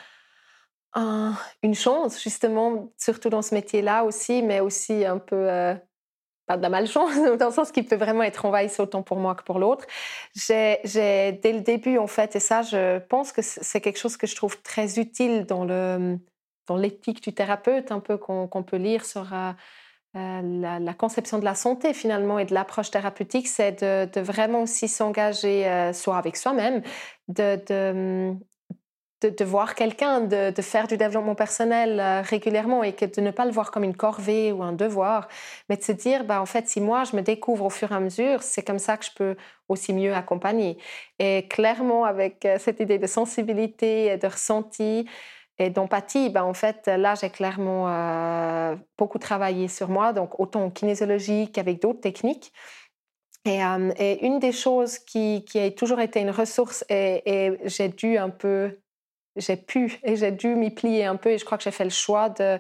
une chance, justement, surtout dans ce métier-là aussi, mais aussi un peu, euh, pas de la malchance, dans le sens qu'il peut vraiment être envahissant autant pour moi que pour l'autre. J'ai, dès le début, en fait, et ça, je pense que c'est quelque chose que je trouve très utile dans, le, dans l'éthique du thérapeute, un peu qu'on, peut lire sur... Euh, euh, la, conception de la santé finalement et de l'approche thérapeutique, c'est de, vraiment aussi s'engager euh, soit avec soi-même, de, de, voir quelqu'un, de, faire du développement personnel euh, régulièrement et de ne pas le voir comme une corvée ou un devoir, mais de se dire, bah, en fait, si moi je me découvre au fur et à mesure, c'est comme ça que je peux aussi mieux accompagner. Et clairement, avec cette idée de sensibilité et de ressenti, et d'empathie, ben en fait, là, j'ai clairement euh, beaucoup travaillé sur moi, donc autant en kinésiologie qu'avec d'autres techniques. Et, euh, une des choses qui, qui, a toujours été une ressource, et, et j'ai dû un peu, j'ai pu et j'ai dû m'y plier un peu, et je crois que j'ai fait le choix de,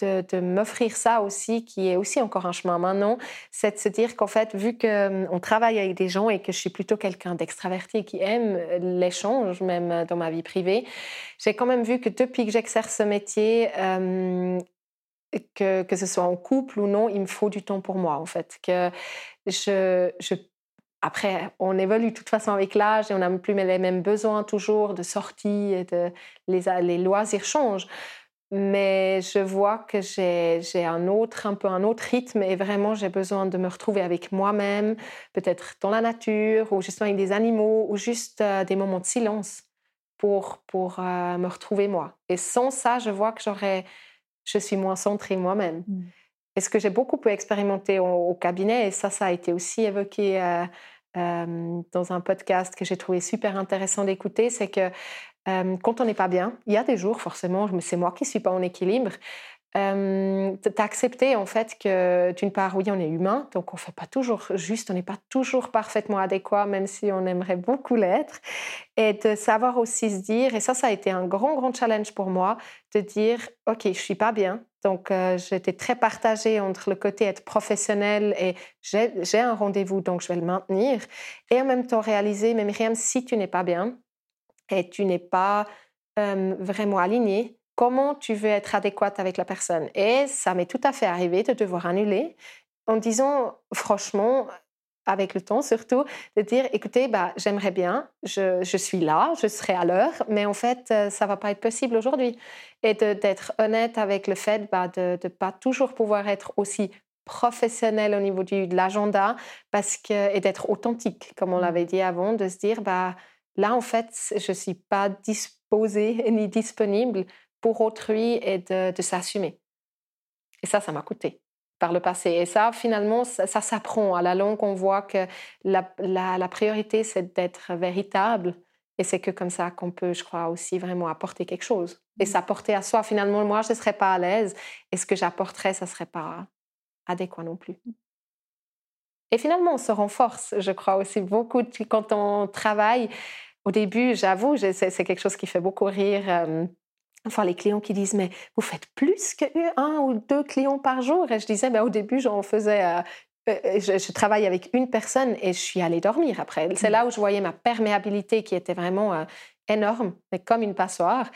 de, m'offrir ça aussi, qui est aussi encore un chemin maintenant, c'est de se dire qu'en fait, vu qu'on hum, travaille avec des gens et que je suis plutôt quelqu'un d'extraverti qui aime l'échange, même dans ma vie privée, j'ai quand même vu que depuis que j'exerce ce métier, hum, que, que, ce soit en couple ou non, il me faut du temps pour moi, en fait. Que après, on évolue de toute façon avec l'âge et on n'a plus les mêmes besoins toujours de sortie et de, les, les loisirs changent mais je vois que j'ai un autre, un peu un autre rythme et vraiment j'ai besoin de me retrouver avec moi-même, peut-être dans la nature ou justement avec des animaux ou juste euh, des moments de silence pour, pour euh, me retrouver moi. Et sans ça, je vois que j'aurais, je suis moins centrée moi-même. Mmh. Et ce que j'ai beaucoup pu expérimenter au, cabinet, et ça, ça a été aussi évoqué euh, dans un podcast que j'ai trouvé super intéressant d'écouter, c'est que quand on n'est pas bien, il y a des jours forcément, c'est moi qui suis pas en équilibre. Euh, T'accepter en fait que d'une part, oui, on est humain, donc on fait pas toujours juste, on n'est pas toujours parfaitement adéquat, même si on aimerait beaucoup l'être, et de savoir aussi se dire, et ça, ça a été un grand, grand challenge pour moi, de dire, ok, je suis pas bien, donc j'étais très partagée entre le côté être professionnel et j'ai un rendez-vous, donc je vais le maintenir, et en même temps réaliser, mais Myriam, si tu n'es pas bien, et tu n'es pas vraiment aligné, comment tu veux être adéquate avec la personne? Et ça m'est tout à fait arrivé de devoir annuler en disant franchement, avec le temps surtout, de dire écoutez, bah, j'aimerais bien, je, je, suis là, je serai à l'heure, mais en fait, ça va pas être possible aujourd'hui. Et d'être honnête avec le fait bah, de ne pas toujours pouvoir être aussi professionnel au niveau du, de l'agenda parce que, et d'être authentique, comme on mmh. l'avait dit avant, de se dire bah, Là, en fait, je ne suis pas disposée ni disponible pour autrui et de, s'assumer. Et ça, ça m'a coûté par le passé. Et ça, finalement, ça, s'apprend. À la longue, on voit que la, la priorité, c'est d'être véritable. Et c'est que comme ça qu'on peut, je crois, aussi vraiment apporter quelque chose. Et mmh. s'apporter à soi. Finalement, moi, je ne serais pas à l'aise. Et ce que j'apporterais, ça ne serait pas adéquat non plus. Et finalement, on se renforce, je crois aussi beaucoup quand on travaille. Au début, j'avoue, c'est quelque chose qui fait beaucoup rire. enfin, les clients qui disent, mais vous faites plus qu'un ou deux clients par jour? Et je disais, ben, au début, j'en faisais euh, euh, je, travaille avec une personne et je suis allée dormir après. C'est mmh. là où je voyais ma perméabilité qui était vraiment euh, énorme, comme une passoire.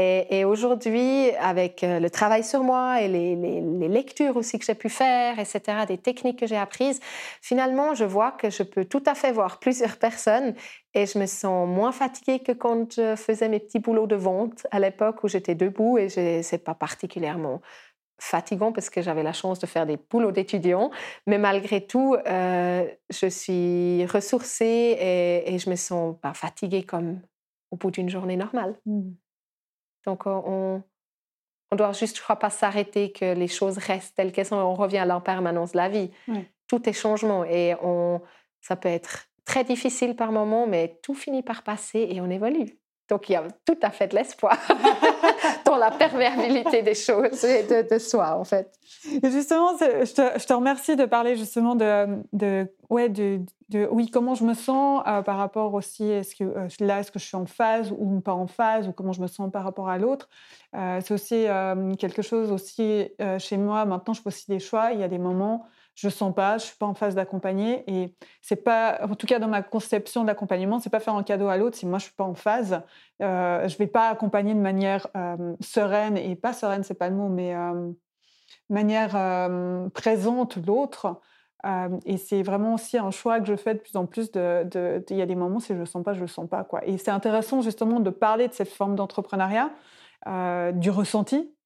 Et, aujourd'hui, avec euh, le travail sur moi et les, lectures aussi que j'ai pu faire, etc., des techniques que j'ai apprises, finalement, je vois que je peux tout à fait voir plusieurs personnes et je me sens moins fatiguée que quand je faisais mes petits boulots de vente à l'époque où j'étais debout et c'est pas particulièrement fatigant parce que j'avais la chance de faire des boulots d'étudiants, mais malgré tout, euh, je suis ressourcée et, je me sens pas fatiguée comme au bout d'une journée normale. Mmh. Donc, on, on doit juste, je crois, pas s'arrêter que les choses restent telles qu'elles sont. On revient à l'impermanence de la vie. Tout est changement et on, ça peut être très difficile par moments, mais tout finit par passer et on évolue. Donc, il y a tout à fait de l'espoir dans la perméabilité des choses et de, soi, en fait. Justement, je te, je te, remercie de parler justement de, de ouais, de, de, oui, comment je me sens euh, par rapport aussi, est-ce que euh, là, est-ce que je suis en phase ou pas en phase, ou comment je me sens par rapport à l'autre. Euh, c'est aussi quelque chose aussi chez moi. Maintenant, je fais aussi des choix. Il y a des moments je sens pas, je suis pas en phase d'accompagner et c'est pas, en tout cas dans ma conception de l'accompagnement, c'est pas faire un cadeau à l'autre si moi je suis pas en phase. Euh, je vais pas accompagner de manière euh, sereine et pas sereine, c'est pas le mot, mais euh, manière euh, présente l'autre. et c'est vraiment aussi un choix que je fais de plus en plus. De, il y a des moments si je le sens pas, je le sens pas quoi. Et c'est intéressant justement de parler de cette forme d'entrepreneuriat, du ressenti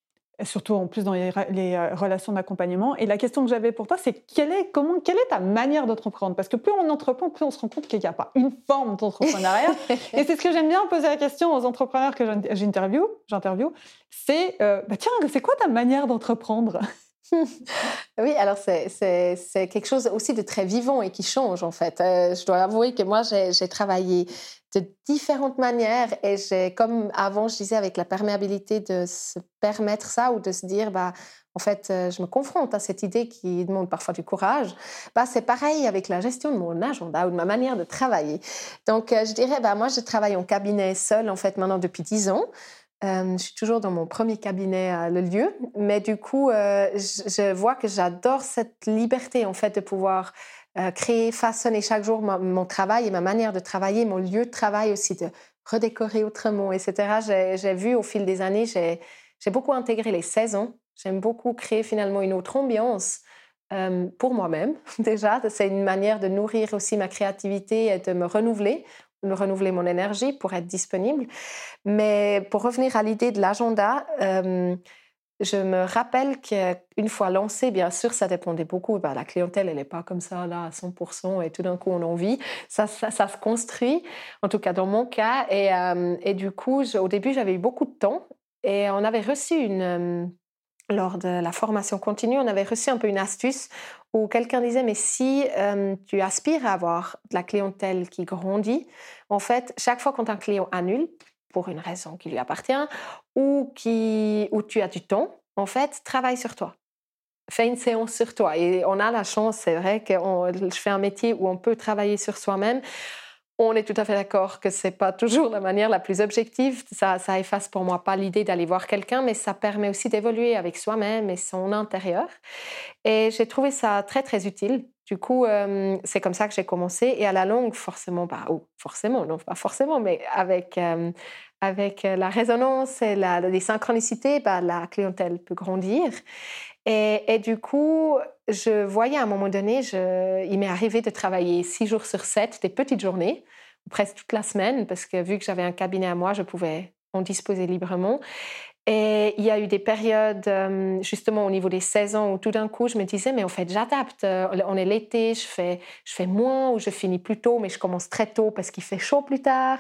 surtout en plus dans les, euh, relations d'accompagnement. Et la question que j'avais pour toi, c'est quelle est, comment, quelle est ta manière d'entreprendre? Parce que plus on entreprend, plus on se rend compte qu'il n'y a pas une forme d'entrepreneuriat. et c'est ce que j'aime bien poser la question aux entrepreneurs que j'interviewe. J'interview, c'est euh, bah tiens, c'est quoi ta manière d'entreprendre? Oui, alors c'est quelque chose aussi de très vivant et qui change en fait. Euh, je dois avouer que moi j'ai travaillé de différentes manières et j'ai comme avant je disais avec la perméabilité de se permettre ça ou de se dire bah en fait euh, je me confronte à cette idée qui demande parfois du courage. Bah c'est pareil avec la gestion de mon agenda ou de ma manière de travailler. Donc euh, je dirais bah moi je travaille en cabinet seul en fait maintenant depuis dix ans. Euh, je suis toujours dans mon premier cabinet à Le Lieu, mais du coup, euh, je, vois que j'adore cette liberté en fait de pouvoir euh, créer, façonner chaque jour mon travail et ma manière de travailler, mon lieu de travail aussi, de redécorer autrement, etc. J'ai vu au fil des années, j'ai beaucoup intégré les saisons. J'aime beaucoup créer finalement une autre ambiance pour moi-même déjà. C'est une manière de nourrir aussi ma créativité et de me renouveler renouveler mon énergie pour être disponible. Mais pour revenir à l'idée de l'agenda, euh, je me rappelle qu'une fois lancé, bien sûr, ça dépendait beaucoup. Ben, la clientèle, elle n'est pas comme ça, là, à 100%, et tout d'un coup, on en vit. Ça, ça, se construit, en tout cas dans mon cas. Et, euh, et du coup, au début, j'avais eu beaucoup de temps. Et on avait reçu une... Lors de la formation continue, on avait reçu un peu une astuce où quelqu'un disait, mais si euh, tu aspires à avoir de la clientèle qui grandit, en fait, chaque fois quand un client annule, pour une raison qui lui appartient, ou qui, où tu as du temps, en fait, travaille sur toi. Fais une séance sur toi. Et on a la chance, c'est vrai que je fais un métier où on peut travailler sur soi-même. On est tout à fait d'accord que c'est pas toujours la manière la plus objective. Ça, ça efface pour moi pas l'idée d'aller voir quelqu'un, mais ça permet aussi d'évoluer avec soi-même et son intérieur. Et j'ai trouvé ça très très utile. Du coup, euh, c'est comme ça que j'ai commencé. Et à la longue, forcément, bah, forcément, non pas forcément, mais avec euh, avec la résonance et la, les synchronicités, bah, la clientèle peut grandir. Et, du coup, je voyais à un moment donné, il m'est arrivé de travailler six jours sur sept, des petites journées, presque toute la semaine, parce que vu que j'avais un cabinet à moi, je pouvais en disposer librement. Et il y a eu des périodes, euh, justement au niveau des saisons, où tout d'un coup, je me disais, mais en fait, j'adapte. Euh, on est l'été, je fais, je fais moins ou je finis plus tôt, mais je commence très tôt parce qu'il fait chaud plus tard.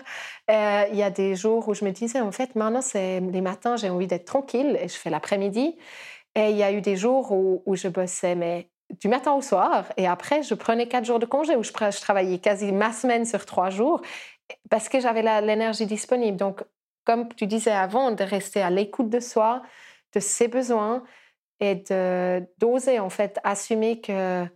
Euh, il y a des jours où je me disais, en fait, maintenant, c'est les matins, j'ai envie d'être tranquille et je fais l'après-midi. Et il y a eu des jours où, je bossais, mais du matin au soir. Et après, je prenais quatre jours de congé où je, travaillais quasi ma semaine sur trois jours parce que j'avais l'énergie disponible. Donc, comme tu disais avant, de rester à l'écoute de soi, de ses besoins et d'oser en fait assumer que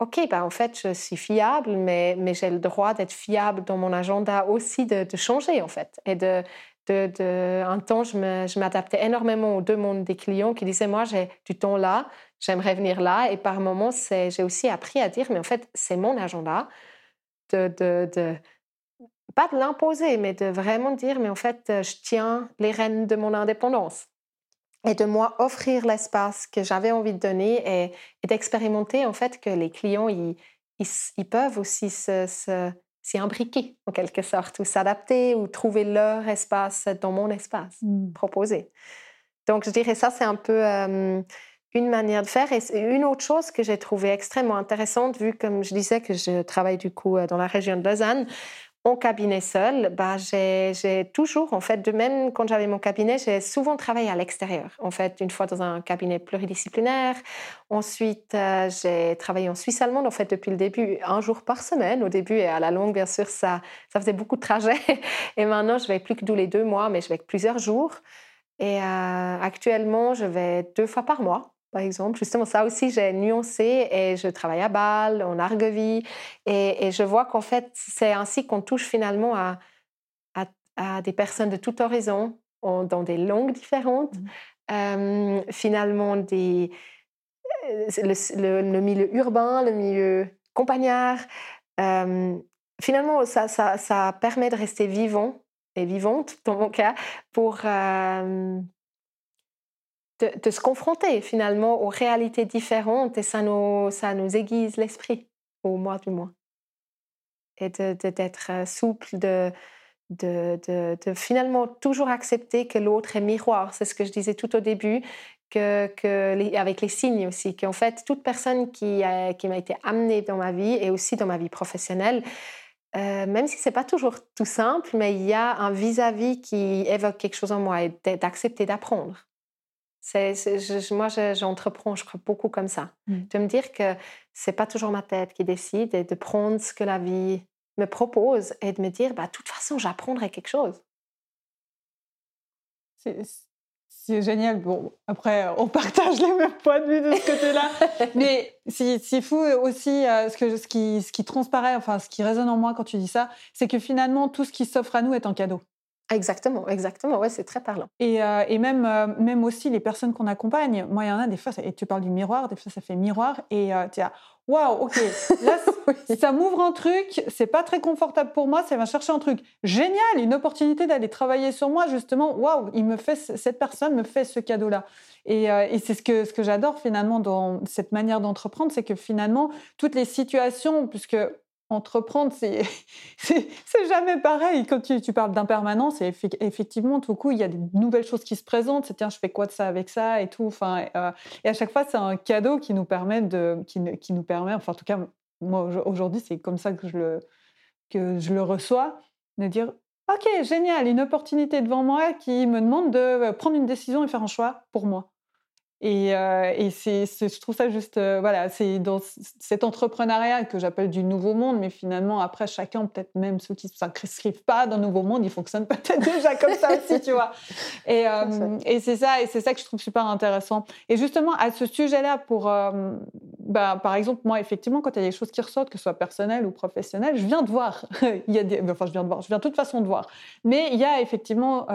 ok, ben en fait je suis fiable, mais, mais j'ai le droit d'être fiable dans mon agenda aussi, de, de, changer en fait. Et de, un temps, je m'adaptais énormément aux deux mondes des clients qui disaient moi j'ai du temps là, j'aimerais venir là, et par moments j'ai aussi appris à dire mais en fait c'est mon agenda de, pas de l'imposer, mais de vraiment dire, mais en fait, euh, je tiens les rênes de mon indépendance. Et de moi offrir l'espace que j'avais envie de donner et, d'expérimenter en fait que les clients, ils, peuvent aussi se, imbriquer en quelque sorte, ou s'adapter, ou trouver leur espace dans mon espace mmh. proposé. Donc je dirais ça, c'est un peu euh, une manière de faire. Et une autre chose que j'ai trouvée extrêmement intéressante, vu comme je disais que je travaille du coup euh, dans la région de Lausanne, en cabinet seul, bah, j'ai toujours, en fait, de même quand j'avais mon cabinet, j'ai souvent travaillé à l'extérieur. En fait, une fois dans un cabinet pluridisciplinaire. Ensuite, euh, j'ai travaillé en Suisse allemande, en fait, depuis le début, un jour par semaine. Au début et à la longue, bien sûr, ça, ça faisait beaucoup de trajets. Et maintenant, je vais plus que tous les deux mois, mais je vais plusieurs jours. Et euh, actuellement, je vais deux fois par mois par exemple. Justement, ça aussi, j'ai nuancé et je travaille à Bâle, en Argovie, et, je vois qu'en fait, c'est ainsi qu'on touche finalement à, à, des personnes de tout horizon, dans des langues différentes, mmh. euh, finalement des, euh, le, milieu urbain, le milieu compagnard. Euh, finalement, ça, ça, ça, permet de rester vivant et vivante, dans mon cas, pour de, se confronter finalement aux réalités différentes et ça nous, ça nous aiguise l'esprit, au moins du moins. Et d'être euh, souple, de, de, de, finalement toujours accepter que l'autre est miroir. C'est ce que je disais tout au début, que, que avec les signes aussi, qu'en fait, toute personne qui, qui m'a été amenée dans ma vie et aussi dans ma vie professionnelle, euh, même si c'est pas toujours tout simple, mais il y a un vis-à-vis -vis qui évoque quelque chose en moi et d'accepter d'apprendre. C'est, moi, j'entreprends, je crois beaucoup comme ça. Mmh. De me dire que c'est pas toujours ma tête qui décide et de prendre ce que la vie me propose et de me dire, bah, de toute façon, j'apprendrai quelque chose. C'est génial. Bon, après, on partage les mêmes points de vue de ce côté-là. Mais c'est fou aussi, euh, ce, que, ce, qui, ce qui transparaît, enfin, ce qui résonne en moi quand tu dis ça, c'est que finalement, tout ce qui s'offre à nous est un cadeau. Exactement, exactement. Ouais, c'est très parlant. Et, euh, et même, euh, même aussi les personnes qu'on accompagne. Moi, il y en a des fois, et tu parles du miroir, des fois ça fait miroir, et euh, tu as waouh, ok, là, ça m'ouvre un truc, c'est pas très confortable pour moi, ça va chercher un truc génial, une opportunité d'aller travailler sur moi, justement, waouh, il me fait, cette personne me fait ce cadeau-là. Et, et c'est ce que, ce que j'adore finalement dans cette manière d'entreprendre, c'est que finalement, toutes les situations, puisque entreprendre, c'est c'est jamais pareil. Quand tu, parles d'impermanence, et effectivement, tout coup, il y a des nouvelles choses qui se présentent. C'est tiens, je fais quoi de ça avec ça et tout. Enfin, euh, et à chaque fois, c'est un cadeau qui nous permet de, qui, qui nous permet, enfin, en tout cas, moi aujourd'hui, c'est comme ça que je le que je le reçois, de dire Ok, génial, une opportunité devant moi qui me demande de prendre une décision et faire un choix pour moi. Et, euh, et c'est, je trouve ça juste, euh, voilà, c'est dans cet entrepreneuriat que j'appelle du nouveau monde, mais finalement, après, chacun, peut-être même ceux qui ne s'inscrivent pas dans le nouveau monde, ils fonctionnent peut-être déjà comme ça aussi, tu vois. Et, euh, et c'est ça, et c'est ça que je trouve super intéressant. Et justement, à ce sujet-là, pour, bah, par exemple, moi, effectivement, quand il y a des choses qui ressortent, que ce soit personnelles ou professionnelles, je viens de voir. il y a des, enfin, je viens de voir, je viens de toute façon de voir. Mais il y a effectivement,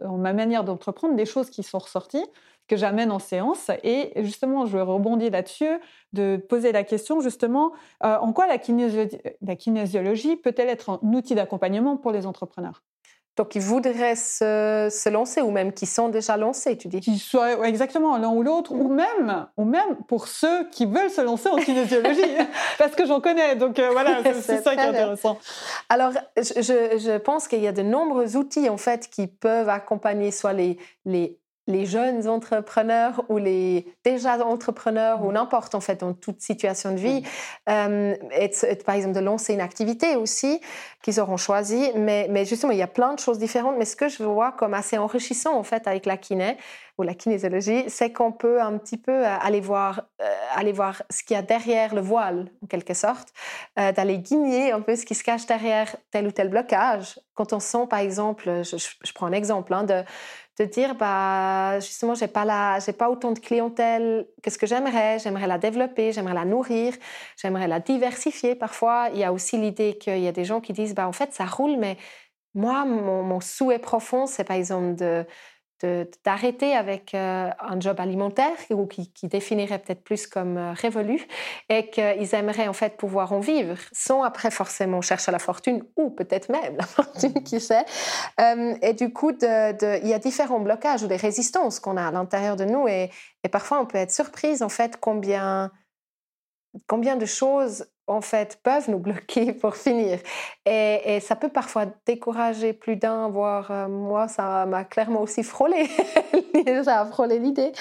dans ma manière d'entreprendre, des choses qui sont ressorties que j'amène en séance. Et justement, je rebondis là-dessus, de poser la question justement, euh, en quoi la kinésiologie, la kinésiologie peut-elle être un outil d'accompagnement pour les entrepreneurs? Donc, qui voudraient se, lancer ou même qui sont déjà lancés, tu dis? Qui soient exactement l'un ou l'autre, ou même, ou même pour ceux qui veulent se lancer en kinésiologie, parce que j'en connais. Donc euh, voilà, c'est ça qui est intéressant. Alors, je, je pense qu'il y a de nombreux outils en fait qui peuvent accompagner soit les, les les jeunes entrepreneurs ou les déjà entrepreneurs ou mm. n'importe en fait dans toute situation de vie, mm. euh, et, par exemple de lancer une activité aussi qu'ils auront choisi. Mais, mais, justement, il y a plein de choses différentes. Mais ce que je vois comme assez enrichissant en fait avec la kiné ou la kinésiologie, c'est qu'on peut un petit peu euh, aller voir, euh, aller voir ce qu'il y a derrière le voile en quelque sorte, d'aller guigner un peu ce qui se cache derrière tel ou tel blocage. Quand on sent par exemple, je, je prends un exemple hein, de de dire bah justement j'ai pas la j'ai pas autant de clientèle que ce que j'aimerais. J'aimerais la développer j'aimerais la nourrir j'aimerais la diversifier. Parfois il y a aussi l'idée qu'il y a des gens qui disent bah en fait ça roule mais moi mon, mon souhait profond c'est par exemple de d'arrêter avec euh, un job alimentaire ou qui, définirait peut-être plus comme euh, révolu et qu'ils aimeraient en fait pouvoir en vivre sans après forcément chercher la fortune ou peut-être même la fortune, qui sait. Euh, et du coup, il y a différents blocages ou des résistances qu'on a à l'intérieur de nous et, et, parfois on peut être surprise en fait combien, combien de choses en fait, peuvent nous bloquer pour finir. Et, ça peut parfois décourager plus d'un, voire euh, moi, ça m'a clairement aussi frôlé. a frôlé l'idée.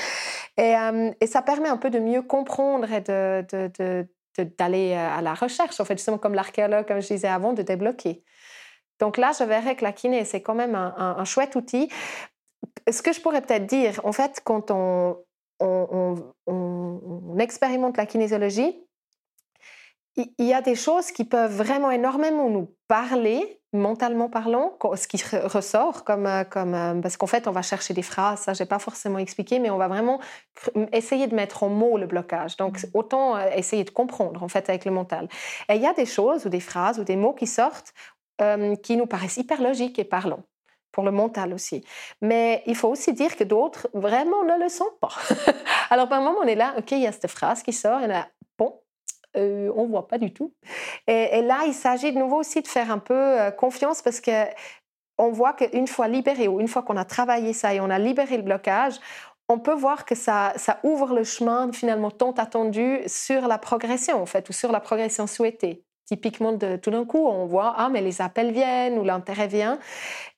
Euh, et, ça permet un peu de mieux comprendre et de, d'aller euh, à la recherche, en fait, justement comme l'archéologue, comme je disais avant, de débloquer. Donc là, je verrais que la kiné, c'est quand même un, chouette outil. Ce que je pourrais peut-être dire, en fait, quand on, on expérimente la kinésiologie, il y a des choses qui peuvent vraiment énormément nous parler, mentalement parlant, ce qui ressort, comme, euh, comme, euh, parce qu'en fait, on va chercher des phrases, ça, je n'ai pas forcément expliqué, mais on va vraiment essayer de mettre en mots le blocage. Donc, mmh. autant euh, essayer de comprendre, en fait, avec le mental. Et il y a des choses, ou des phrases, ou des mots qui sortent, qui nous paraissent hyper logiques et parlants pour le mental aussi. Mais il faut aussi dire que d'autres vraiment ne le sont pas. Alors, par moment, on est là, OK, il y a cette phrase qui sort, et là, bon, euh, on ne voit pas du tout. Et, là, il s'agit de nouveau aussi de faire un peu euh, confiance parce que on voit qu'une fois libéré ou une fois qu'on a travaillé ça et on a libéré le blocage, on peut voir que ça ouvre le chemin finalement tant attendu sur la progression en fait ou sur la progression souhaitée typiquement de tout d'un coup on voit ah mais les appels viennent ou l'intérêt vient.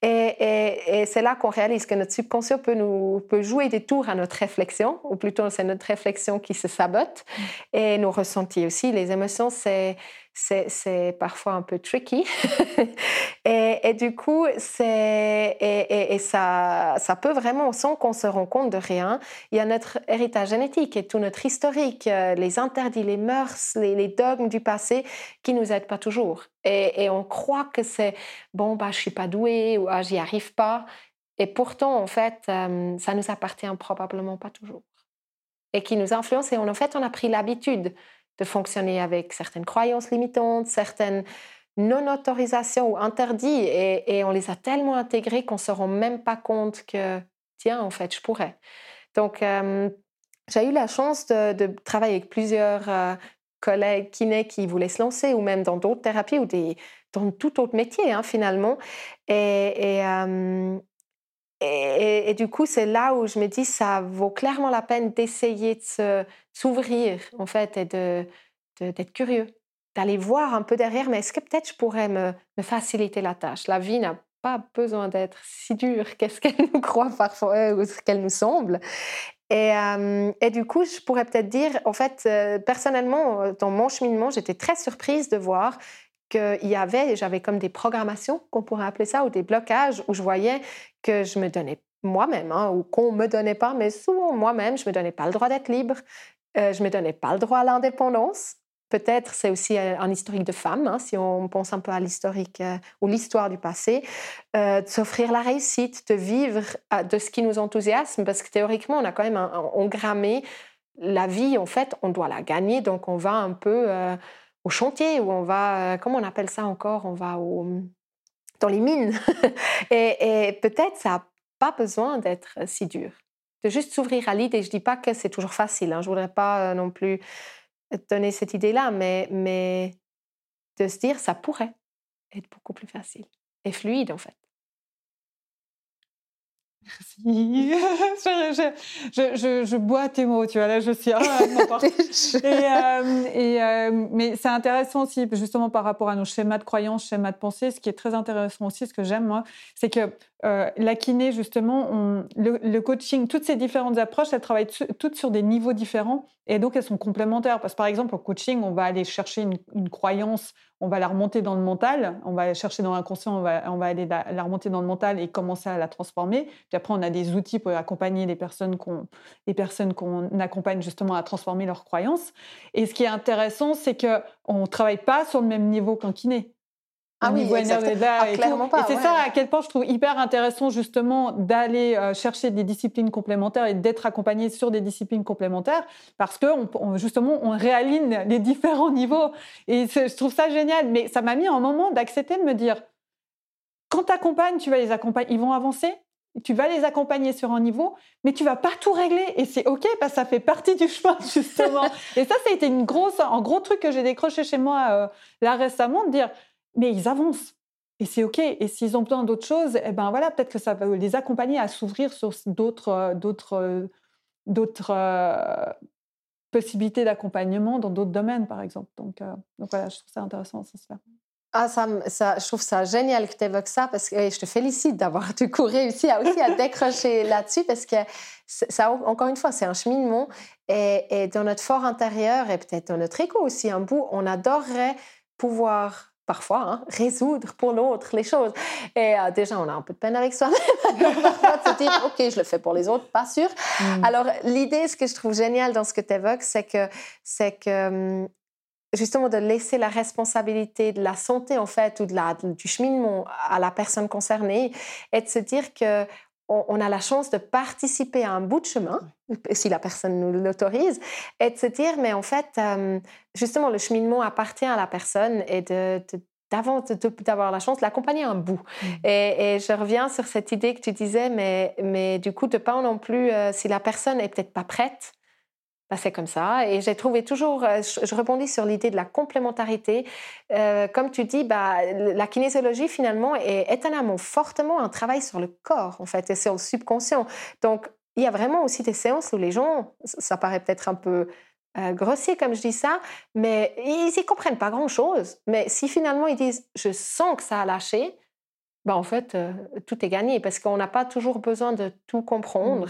Et, c'est là qu'on réalise que notre subconscient peut nous peut jouer des tours à notre réflexion ou plutôt c'est notre réflexion qui se sabote. Et nos ressentis aussi les émotions c'est c'est parfois un peu tricky. et, du coup, c'est ça, ça peut vraiment, sans qu'on se rende compte de rien, il y a notre héritage génétique et tout notre historique, euh, les interdits, les mœurs, les, dogmes du passé qui nous aident pas toujours. Et, on croit que c'est bon, bah, je suis pas douée ou ah, j'y arrive pas. Et pourtant, en fait, euh, ça nous appartient probablement pas toujours. Et qui nous influence. Et en fait, on a pris l'habitude de fonctionner avec certaines croyances limitantes, certaines non-autorisations ou interdits, et, on les a tellement intégrés qu'on ne se rend même pas compte que, tiens, en fait, je pourrais. Donc, euh, j'ai eu la chance de, travailler avec plusieurs euh, collègues kinés qui voulaient se lancer, ou même dans d'autres thérapies, ou des, dans tout autre métier, hein, finalement. Et, euh, et, du coup, c'est là où je me dis, ça vaut clairement la peine d'essayer de s'ouvrir, en fait, et d'être curieux, d'aller voir un peu derrière, mais est-ce que peut-être je pourrais me, faciliter la tâche? La vie n'a pas besoin d'être si dure qu'est-ce qu'elle nous croit parfois euh, ou ce qu'elle nous semble. Et, euh, et, du coup, je pourrais peut-être dire, en fait, euh, personnellement, dans mon cheminement, j'étais très surprise de voir qu'il y avait, j'avais comme des programmations, qu'on pourrait appeler ça, ou des blocages, où je voyais que je me donnais moi-même, hein, ou qu'on me donnait pas, mais souvent moi-même, je me donnais pas le droit d'être libre, euh, je me donnais pas le droit à l'indépendance. Peut-être c'est aussi euh, un historique de femme, hein, si on pense un peu à l'historique euh, ou l'histoire du passé, de s'offrir la réussite, de vivre de ce qui nous enthousiasme, parce que théoriquement, on a quand même engrammé la vie, en fait, on doit la gagner, donc on va un peu au chantier où on va, euh, comment on appelle ça encore? On va dans les mines. et, peut-être ça n'a pas besoin d'être euh, si dur. De juste s'ouvrir à l'idée. Je ne dis pas que c'est toujours facile. Hein. Je ne voudrais pas euh, non plus donner cette idée-là, mais, mais de se dire ça pourrait être beaucoup plus facile et fluide en fait. Merci. je, je, je, bois tes mots, tu vois, là, je suis... Ah, et, et, euh, mais c'est intéressant aussi, justement, par rapport à nos schémas de croyance, schémas de pensée, ce qui est très intéressant aussi, ce que j'aime, moi, c'est que euh, la kiné, justement, on, le, coaching, toutes ces différentes approches, elles travaillent toutes sur des niveaux différents et donc elles sont complémentaires. Parce que par exemple, au coaching, on va aller chercher une, croyance, on va la remonter dans le mental, on va chercher dans l'inconscient, on va, on va aller la, remonter dans le mental et commencer à la transformer. Puis après, on a des outils pour accompagner les personnes qu'on, accompagne justement à transformer leurs croyances. Et ce qui est intéressant, c'est qu'on ne travaille pas sur le même niveau qu'un kiné. Ah oui, ah, et clairement pas. Et c'est ça à quel point je trouve hyper intéressant justement d'aller euh, chercher des disciplines complémentaires et d'être accompagné sur des disciplines complémentaires parce que on, justement on réaligne les différents niveaux et je trouve ça génial. Mais ça m'a mis un moment d'accepter de me dire quand tu accompagnes, tu vas les accompagner, ils vont avancer. Tu vas les accompagner sur un niveau, mais tu vas pas tout régler et c'est ok parce que ça fait partie du chemin justement. et ça, ça a été une grosse, un gros truc que j'ai décroché chez moi euh, là récemment de dire mais ils avancent. Et c'est OK. Et s'ils ont besoin d'autres choses, eh ben voilà, peut-être que ça va les accompagner à s'ouvrir sur d'autres, euh, d'autres, euh, d'autres euh, possibilités d'accompagnement dans d'autres domaines, par exemple. Donc, donc voilà, je trouve ça intéressant, ça se fait. Ah, ça, ça, je trouve ça génial que tu évoques ça parce que je te félicite d'avoir du coup réussi à aussi à décrocher là-dessus parce que ça, encore une fois, c'est un cheminement et, et dans notre fort intérieur et peut-être dans notre écho aussi, un bout, on adorerait pouvoir parfois hein, résoudre pour l'autre les choses. Et euh, déjà, on a un peu de peine avec soi-même. parfois, de se dire, OK, je le fais pour les autres, pas sûr. Mm. Alors, l'idée, ce que je trouve génial dans ce que tu évoques, c'est que, c'est que hum, justement de laisser la responsabilité de la santé en fait ou de la, du cheminement à la personne concernée et de se dire que on, a la chance de participer à un bout de chemin, si la personne nous l'autorise, et de se dire, mais en fait, euh, justement, le cheminement appartient à la personne et de, d'avoir la chance de l'accompagner un bout. Mmh. Et, je reviens sur cette idée que tu disais, mais, mais du coup, de pas non plus, euh, si la personne est peut-être pas prête, bah, c'est comme ça. Et j'ai trouvé toujours, euh, je, rebondis sur l'idée de la complémentarité. Euh, comme tu dis, bah, la kinésiologie finalement est étonnamment fortement un travail sur le corps en fait et sur le subconscient. Donc il y a vraiment aussi des séances où les gens, ça paraît peut-être un peu euh, grossier comme je dis ça, mais ils y comprennent pas grand-chose. Mais si finalement ils disent, je sens que ça a lâché, bah, en fait, euh, tout est gagné parce qu'on n'a pas toujours besoin de tout comprendre.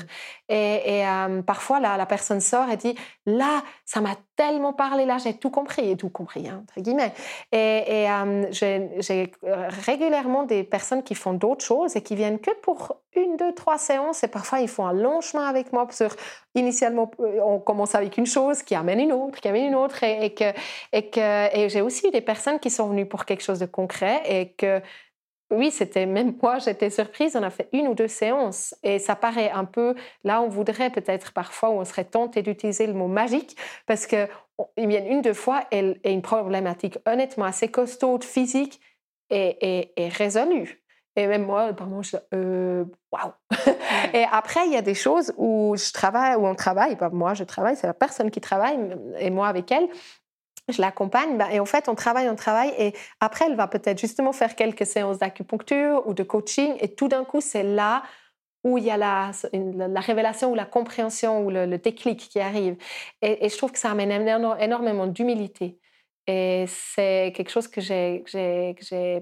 Mmh. Et, parfois, la, la, personne sort et dit Là, ça m'a tellement parlé, là, j'ai tout compris, et tout compris, hein, entre guillemets. Et, j'ai régulièrement des personnes qui font d'autres choses et qui viennent que pour une, deux, trois séances. Et parfois, ils font un long chemin avec moi. Sur, initialement, on commence avec une chose qui amène une autre, qui amène une autre. Et, que, et, que, et j'ai aussi des personnes qui sont venues pour quelque chose de concret et que oui, c'était même moi, j'étais surprise. On a fait une ou deux séances et ça paraît un peu. Là, on voudrait peut-être parfois, où on serait tenté d'utiliser le mot magique parce que il vient une deux fois et, une problématique honnêtement assez costaud, physique et, résolue. Et même moi, par je euh, waouh. et après, il y a des choses où je travaille, où on travaille. Pas moi, je travaille, c'est la personne qui travaille et moi avec elle je l'accompagne, bah, et en fait, on travaille, on travaille, et après, elle va peut-être justement faire quelques séances d'acupuncture ou de coaching, et tout d'un coup, c'est là où il y a la, la, révélation ou la compréhension ou le, déclic qui arrive. Et, je trouve que ça amène énormément d'humilité. Et c'est quelque chose que j'ai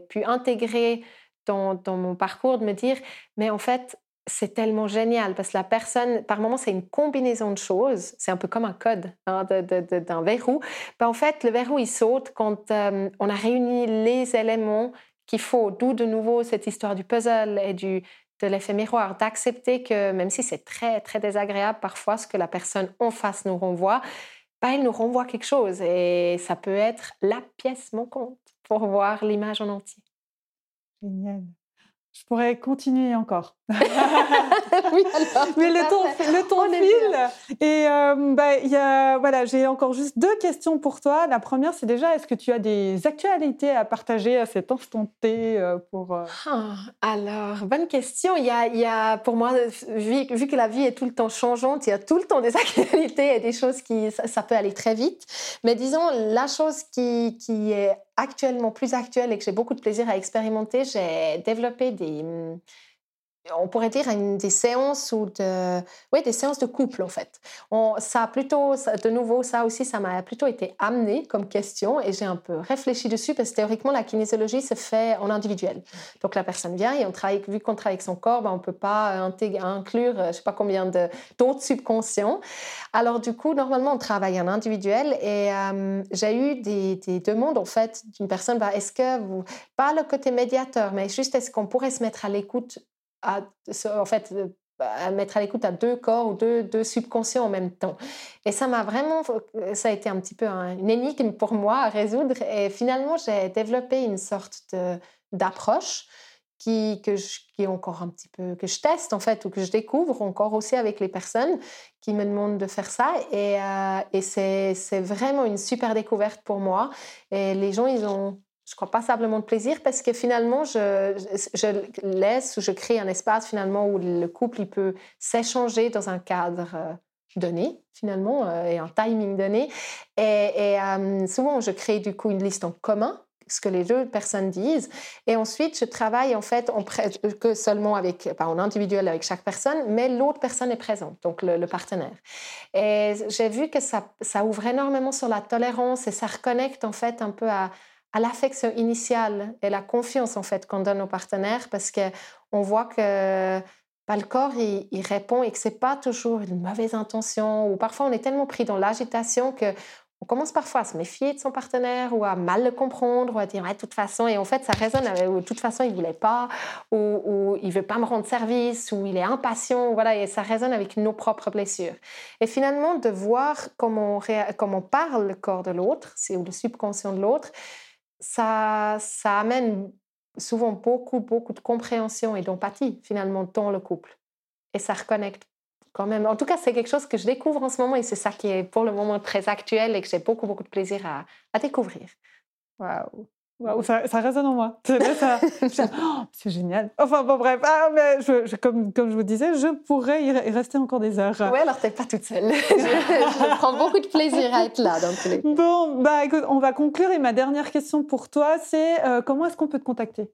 pu intégrer dans, dans, mon parcours, de me dire, mais en fait, c'est tellement génial parce que la personne, par moment, c'est une combinaison de choses. C'est un peu comme un code hein, d'un verrou. Ben, en fait, le verrou, il saute quand euh, on a réuni les éléments qu'il faut. D'où de nouveau cette histoire du puzzle et du, de l'effet miroir, d'accepter que même si c'est très, très désagréable parfois ce que la personne en face nous renvoie, ben, elle nous renvoie quelque chose et ça peut être la pièce manquante pour voir l'image en entier. Génial. Je pourrais continuer encore. oui, Mais le temps, le temps file. Et euh, bah, y a, voilà, j'ai encore juste deux questions pour toi. La première, c'est déjà, est-ce que tu as des actualités à partager à cet instant T euh, pour euh? Ah, Alors, bonne question. Il y, a, y a, pour moi, vu, vu, que la vie est tout le temps changeante, il y a tout le temps des actualités et des choses qui, ça, ça peut aller très vite. Mais disons, la chose qui, qui est actuellement plus actuelle et que j'ai beaucoup de plaisir à expérimenter, j'ai développé des, on pourrait dire une, des séances ou de, oui, des séances de couple en fait. On, ça a plutôt, de nouveau, ça aussi, ça m'a plutôt été amené comme question et j'ai un peu réfléchi dessus parce que théoriquement la kinésiologie se fait en individuel. Donc la personne vient et on travaille, vu qu'on travaille avec son corps, ben, on peut pas inclure, je sais pas combien d'autres subconscients. Alors du coup, normalement, on travaille en individuel et euh, j'ai eu des, des, demandes en fait d'une personne, bah, est-ce que vous, pas le côté médiateur, mais juste est-ce qu'on pourrait se mettre à l'écoute à, en fait, à mettre à l'écoute à deux corps ou deux, deux, subconscients en même temps. Et ça m'a vraiment, ça a été un petit peu une énigme pour moi à résoudre. Et finalement, j'ai développé une sorte d'approche qui, que je, qui encore un petit peu, que je teste en fait, ou que je découvre encore aussi avec les personnes qui me demandent de faire ça. Et, euh, et c'est vraiment une super découverte pour moi. Et les gens, ils ont je crois pas simplement de plaisir parce que finalement, je, laisse ou je crée un espace finalement où le couple il peut s'échanger dans un cadre euh, donné finalement euh, et un timing donné. Et, euh, souvent, je crée du coup une liste en commun ce que les deux personnes disent. Et ensuite, je travaille en fait que seulement avec, pas en individuel avec chaque personne, mais l'autre personne est présente, donc le, partenaire. Et j'ai vu que ça ouvre énormément sur la tolérance et ça reconnecte en fait un peu à, à l'affection initiale et la confiance en fait qu'on donne aux partenaires parce que on voit que bah, le corps il, répond et que c'est pas toujours une mauvaise intention ou parfois on est tellement pris dans l'agitation que on commence parfois à se méfier de son partenaire ou à mal le comprendre ou à dire de toute façon et en fait ça résonne avec de toute façon il voulait pas ou, ou il veut pas me rendre service ou il est impatient voilà et ça résonne avec nos propres blessures. Et finalement de voir comment on, comment parle le corps de l'autre c'est le subconscient de l'autre ça, ça amène souvent beaucoup, beaucoup de compréhension et d'empathie finalement dans le couple. Et ça reconnecte quand même. En tout cas, c'est quelque chose que je découvre en ce moment et c'est ça qui est pour le moment très actuel et que j'ai beaucoup, beaucoup de plaisir à, à découvrir. Waouh ça, ça, résonne en moi. Oh, c'est génial. Enfin bon, bref, ah, mais je, comme, comme je vous disais, je pourrais y rester encore des heures. Oui, alors t'es pas toute seule. je, prends beaucoup de plaisir à être là dans tous les cas. Bon, bah écoute, on va conclure et ma dernière question pour toi, c'est euh, comment est-ce qu'on peut te contacter?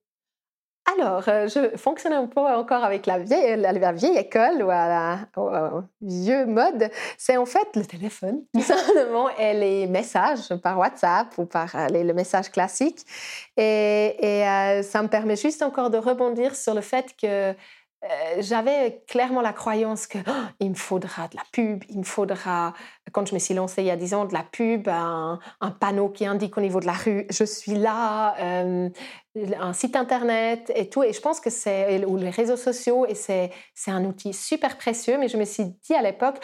Alors, euh, je fonctionne un peu encore avec la vieille, école ou à la, au, vieux mode. C'est en fait le téléphone, tout simplement, et les messages par WhatsApp ou par euh, le message classique. Et, euh, ça me permet juste encore de rebondir sur le fait que j'avais clairement la croyance que oh, il me faudra de la pub, il me faudra, quand je me suis lancée il y a 10 ans, de la pub, un, panneau qui indique au niveau de la rue, je suis là, euh, un site internet et tout. Et je pense que c'est, ou les réseaux sociaux, et c'est, c'est un outil super précieux, mais je me suis dit à l'époque,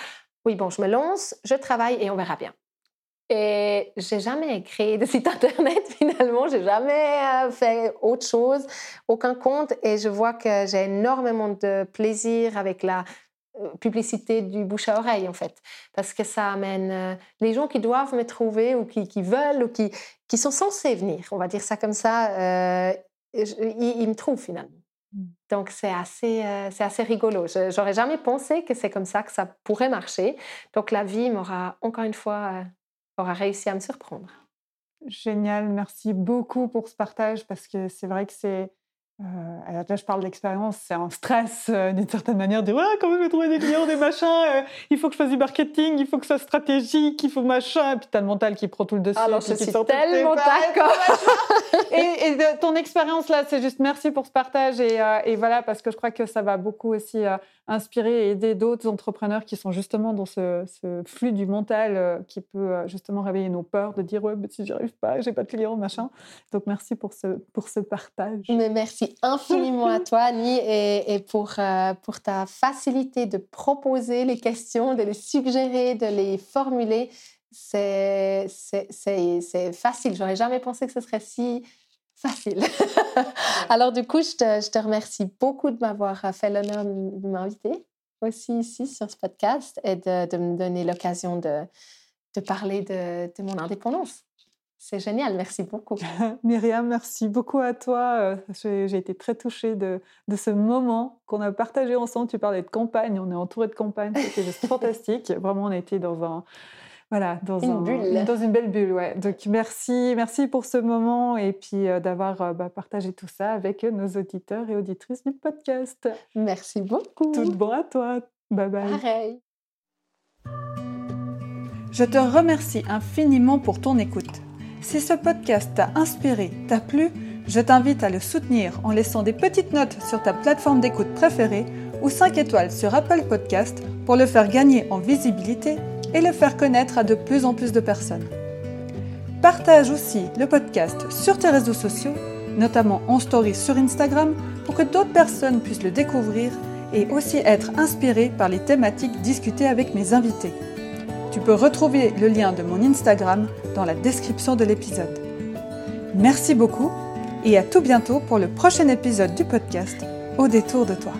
oui, bon, je me lance, je travaille et on verra bien. Et j'ai jamais créé de site internet finalement, j'ai jamais euh, fait autre chose, aucun compte. Et je vois que j'ai énormément de plaisir avec la euh, publicité du bouche à oreille en fait, parce que ça amène euh, les gens qui doivent me trouver ou qui, qui veulent ou qui, qui sont censés venir, on va dire ça comme ça, ils, me trouvent finalement. Mmh. Donc c'est assez, c'est assez rigolo. J'aurais jamais pensé que c'est comme ça que ça pourrait marcher. Donc la vie m'aura encore une fois aura réussi à me surprendre. Génial, merci beaucoup pour ce partage parce que c'est vrai que c'est euh, là, je parle d'expérience, c'est un stress euh, d'une certaine manière de ouais, comment je vais trouver des clients, des machins, euh, il faut que je fasse du marketing, il faut que ça soit stratégique, il faut machin, et puis t'as le mental qui prend tout le dessus. Alors, je suis tellement d'accord. et, et de ton expérience là, c'est juste merci pour ce partage et, et, voilà, parce que je crois que ça va beaucoup aussi inspirer et aider d'autres entrepreneurs qui sont justement dans ce, flux du mental qui peut justement réveiller nos peurs de dire ouais, mais si j'y arrive pas, j'ai pas de clients, machin. Donc merci pour ce, pour ce partage. Mais merci infiniment à toi, Annie, et, pour, euh, pour ta facilité de proposer les questions, de les suggérer, de les formuler. C'est facile. J'aurais jamais pensé que ce serait si facile. Alors, du coup, je te, je te remercie beaucoup de m'avoir fait l'honneur de m'inviter aussi ici sur ce podcast et de, de me donner l'occasion de, de parler de, de mon indépendance. C'est génial, merci beaucoup. Myriam, merci beaucoup à toi. Euh, j'ai été très touchée de, de ce moment qu'on a partagé ensemble. Tu parlais de campagne, on est entouré de campagne, c'était juste fantastique. Vraiment, on a été dans un, voilà, dans une bulle. Dans une belle bulle, ouais. Donc merci, merci pour ce moment et puis d'avoir bah, partagé tout ça avec nos auditeurs et auditrices du podcast. Merci beaucoup. Tout bon à toi. Bye bye. Pareil. Je te remercie infiniment pour ton écoute. Si ce podcast t'a inspiré, t'a plu, je t'invite à le soutenir en laissant des petites notes sur ta plateforme d'écoute préférée ou 5 étoiles sur Apple Podcast pour le faire gagner en visibilité et le faire connaître à de plus en plus de personnes. Partage aussi le podcast sur tes réseaux sociaux, notamment en story sur Instagram, pour que d'autres personnes puissent le découvrir et aussi être inspirées par les thématiques discutées avec mes invités. Tu peux retrouver le lien de mon Instagram dans la description de l'épisode. Merci beaucoup et à tout bientôt pour le prochain épisode du podcast Au détour de toi.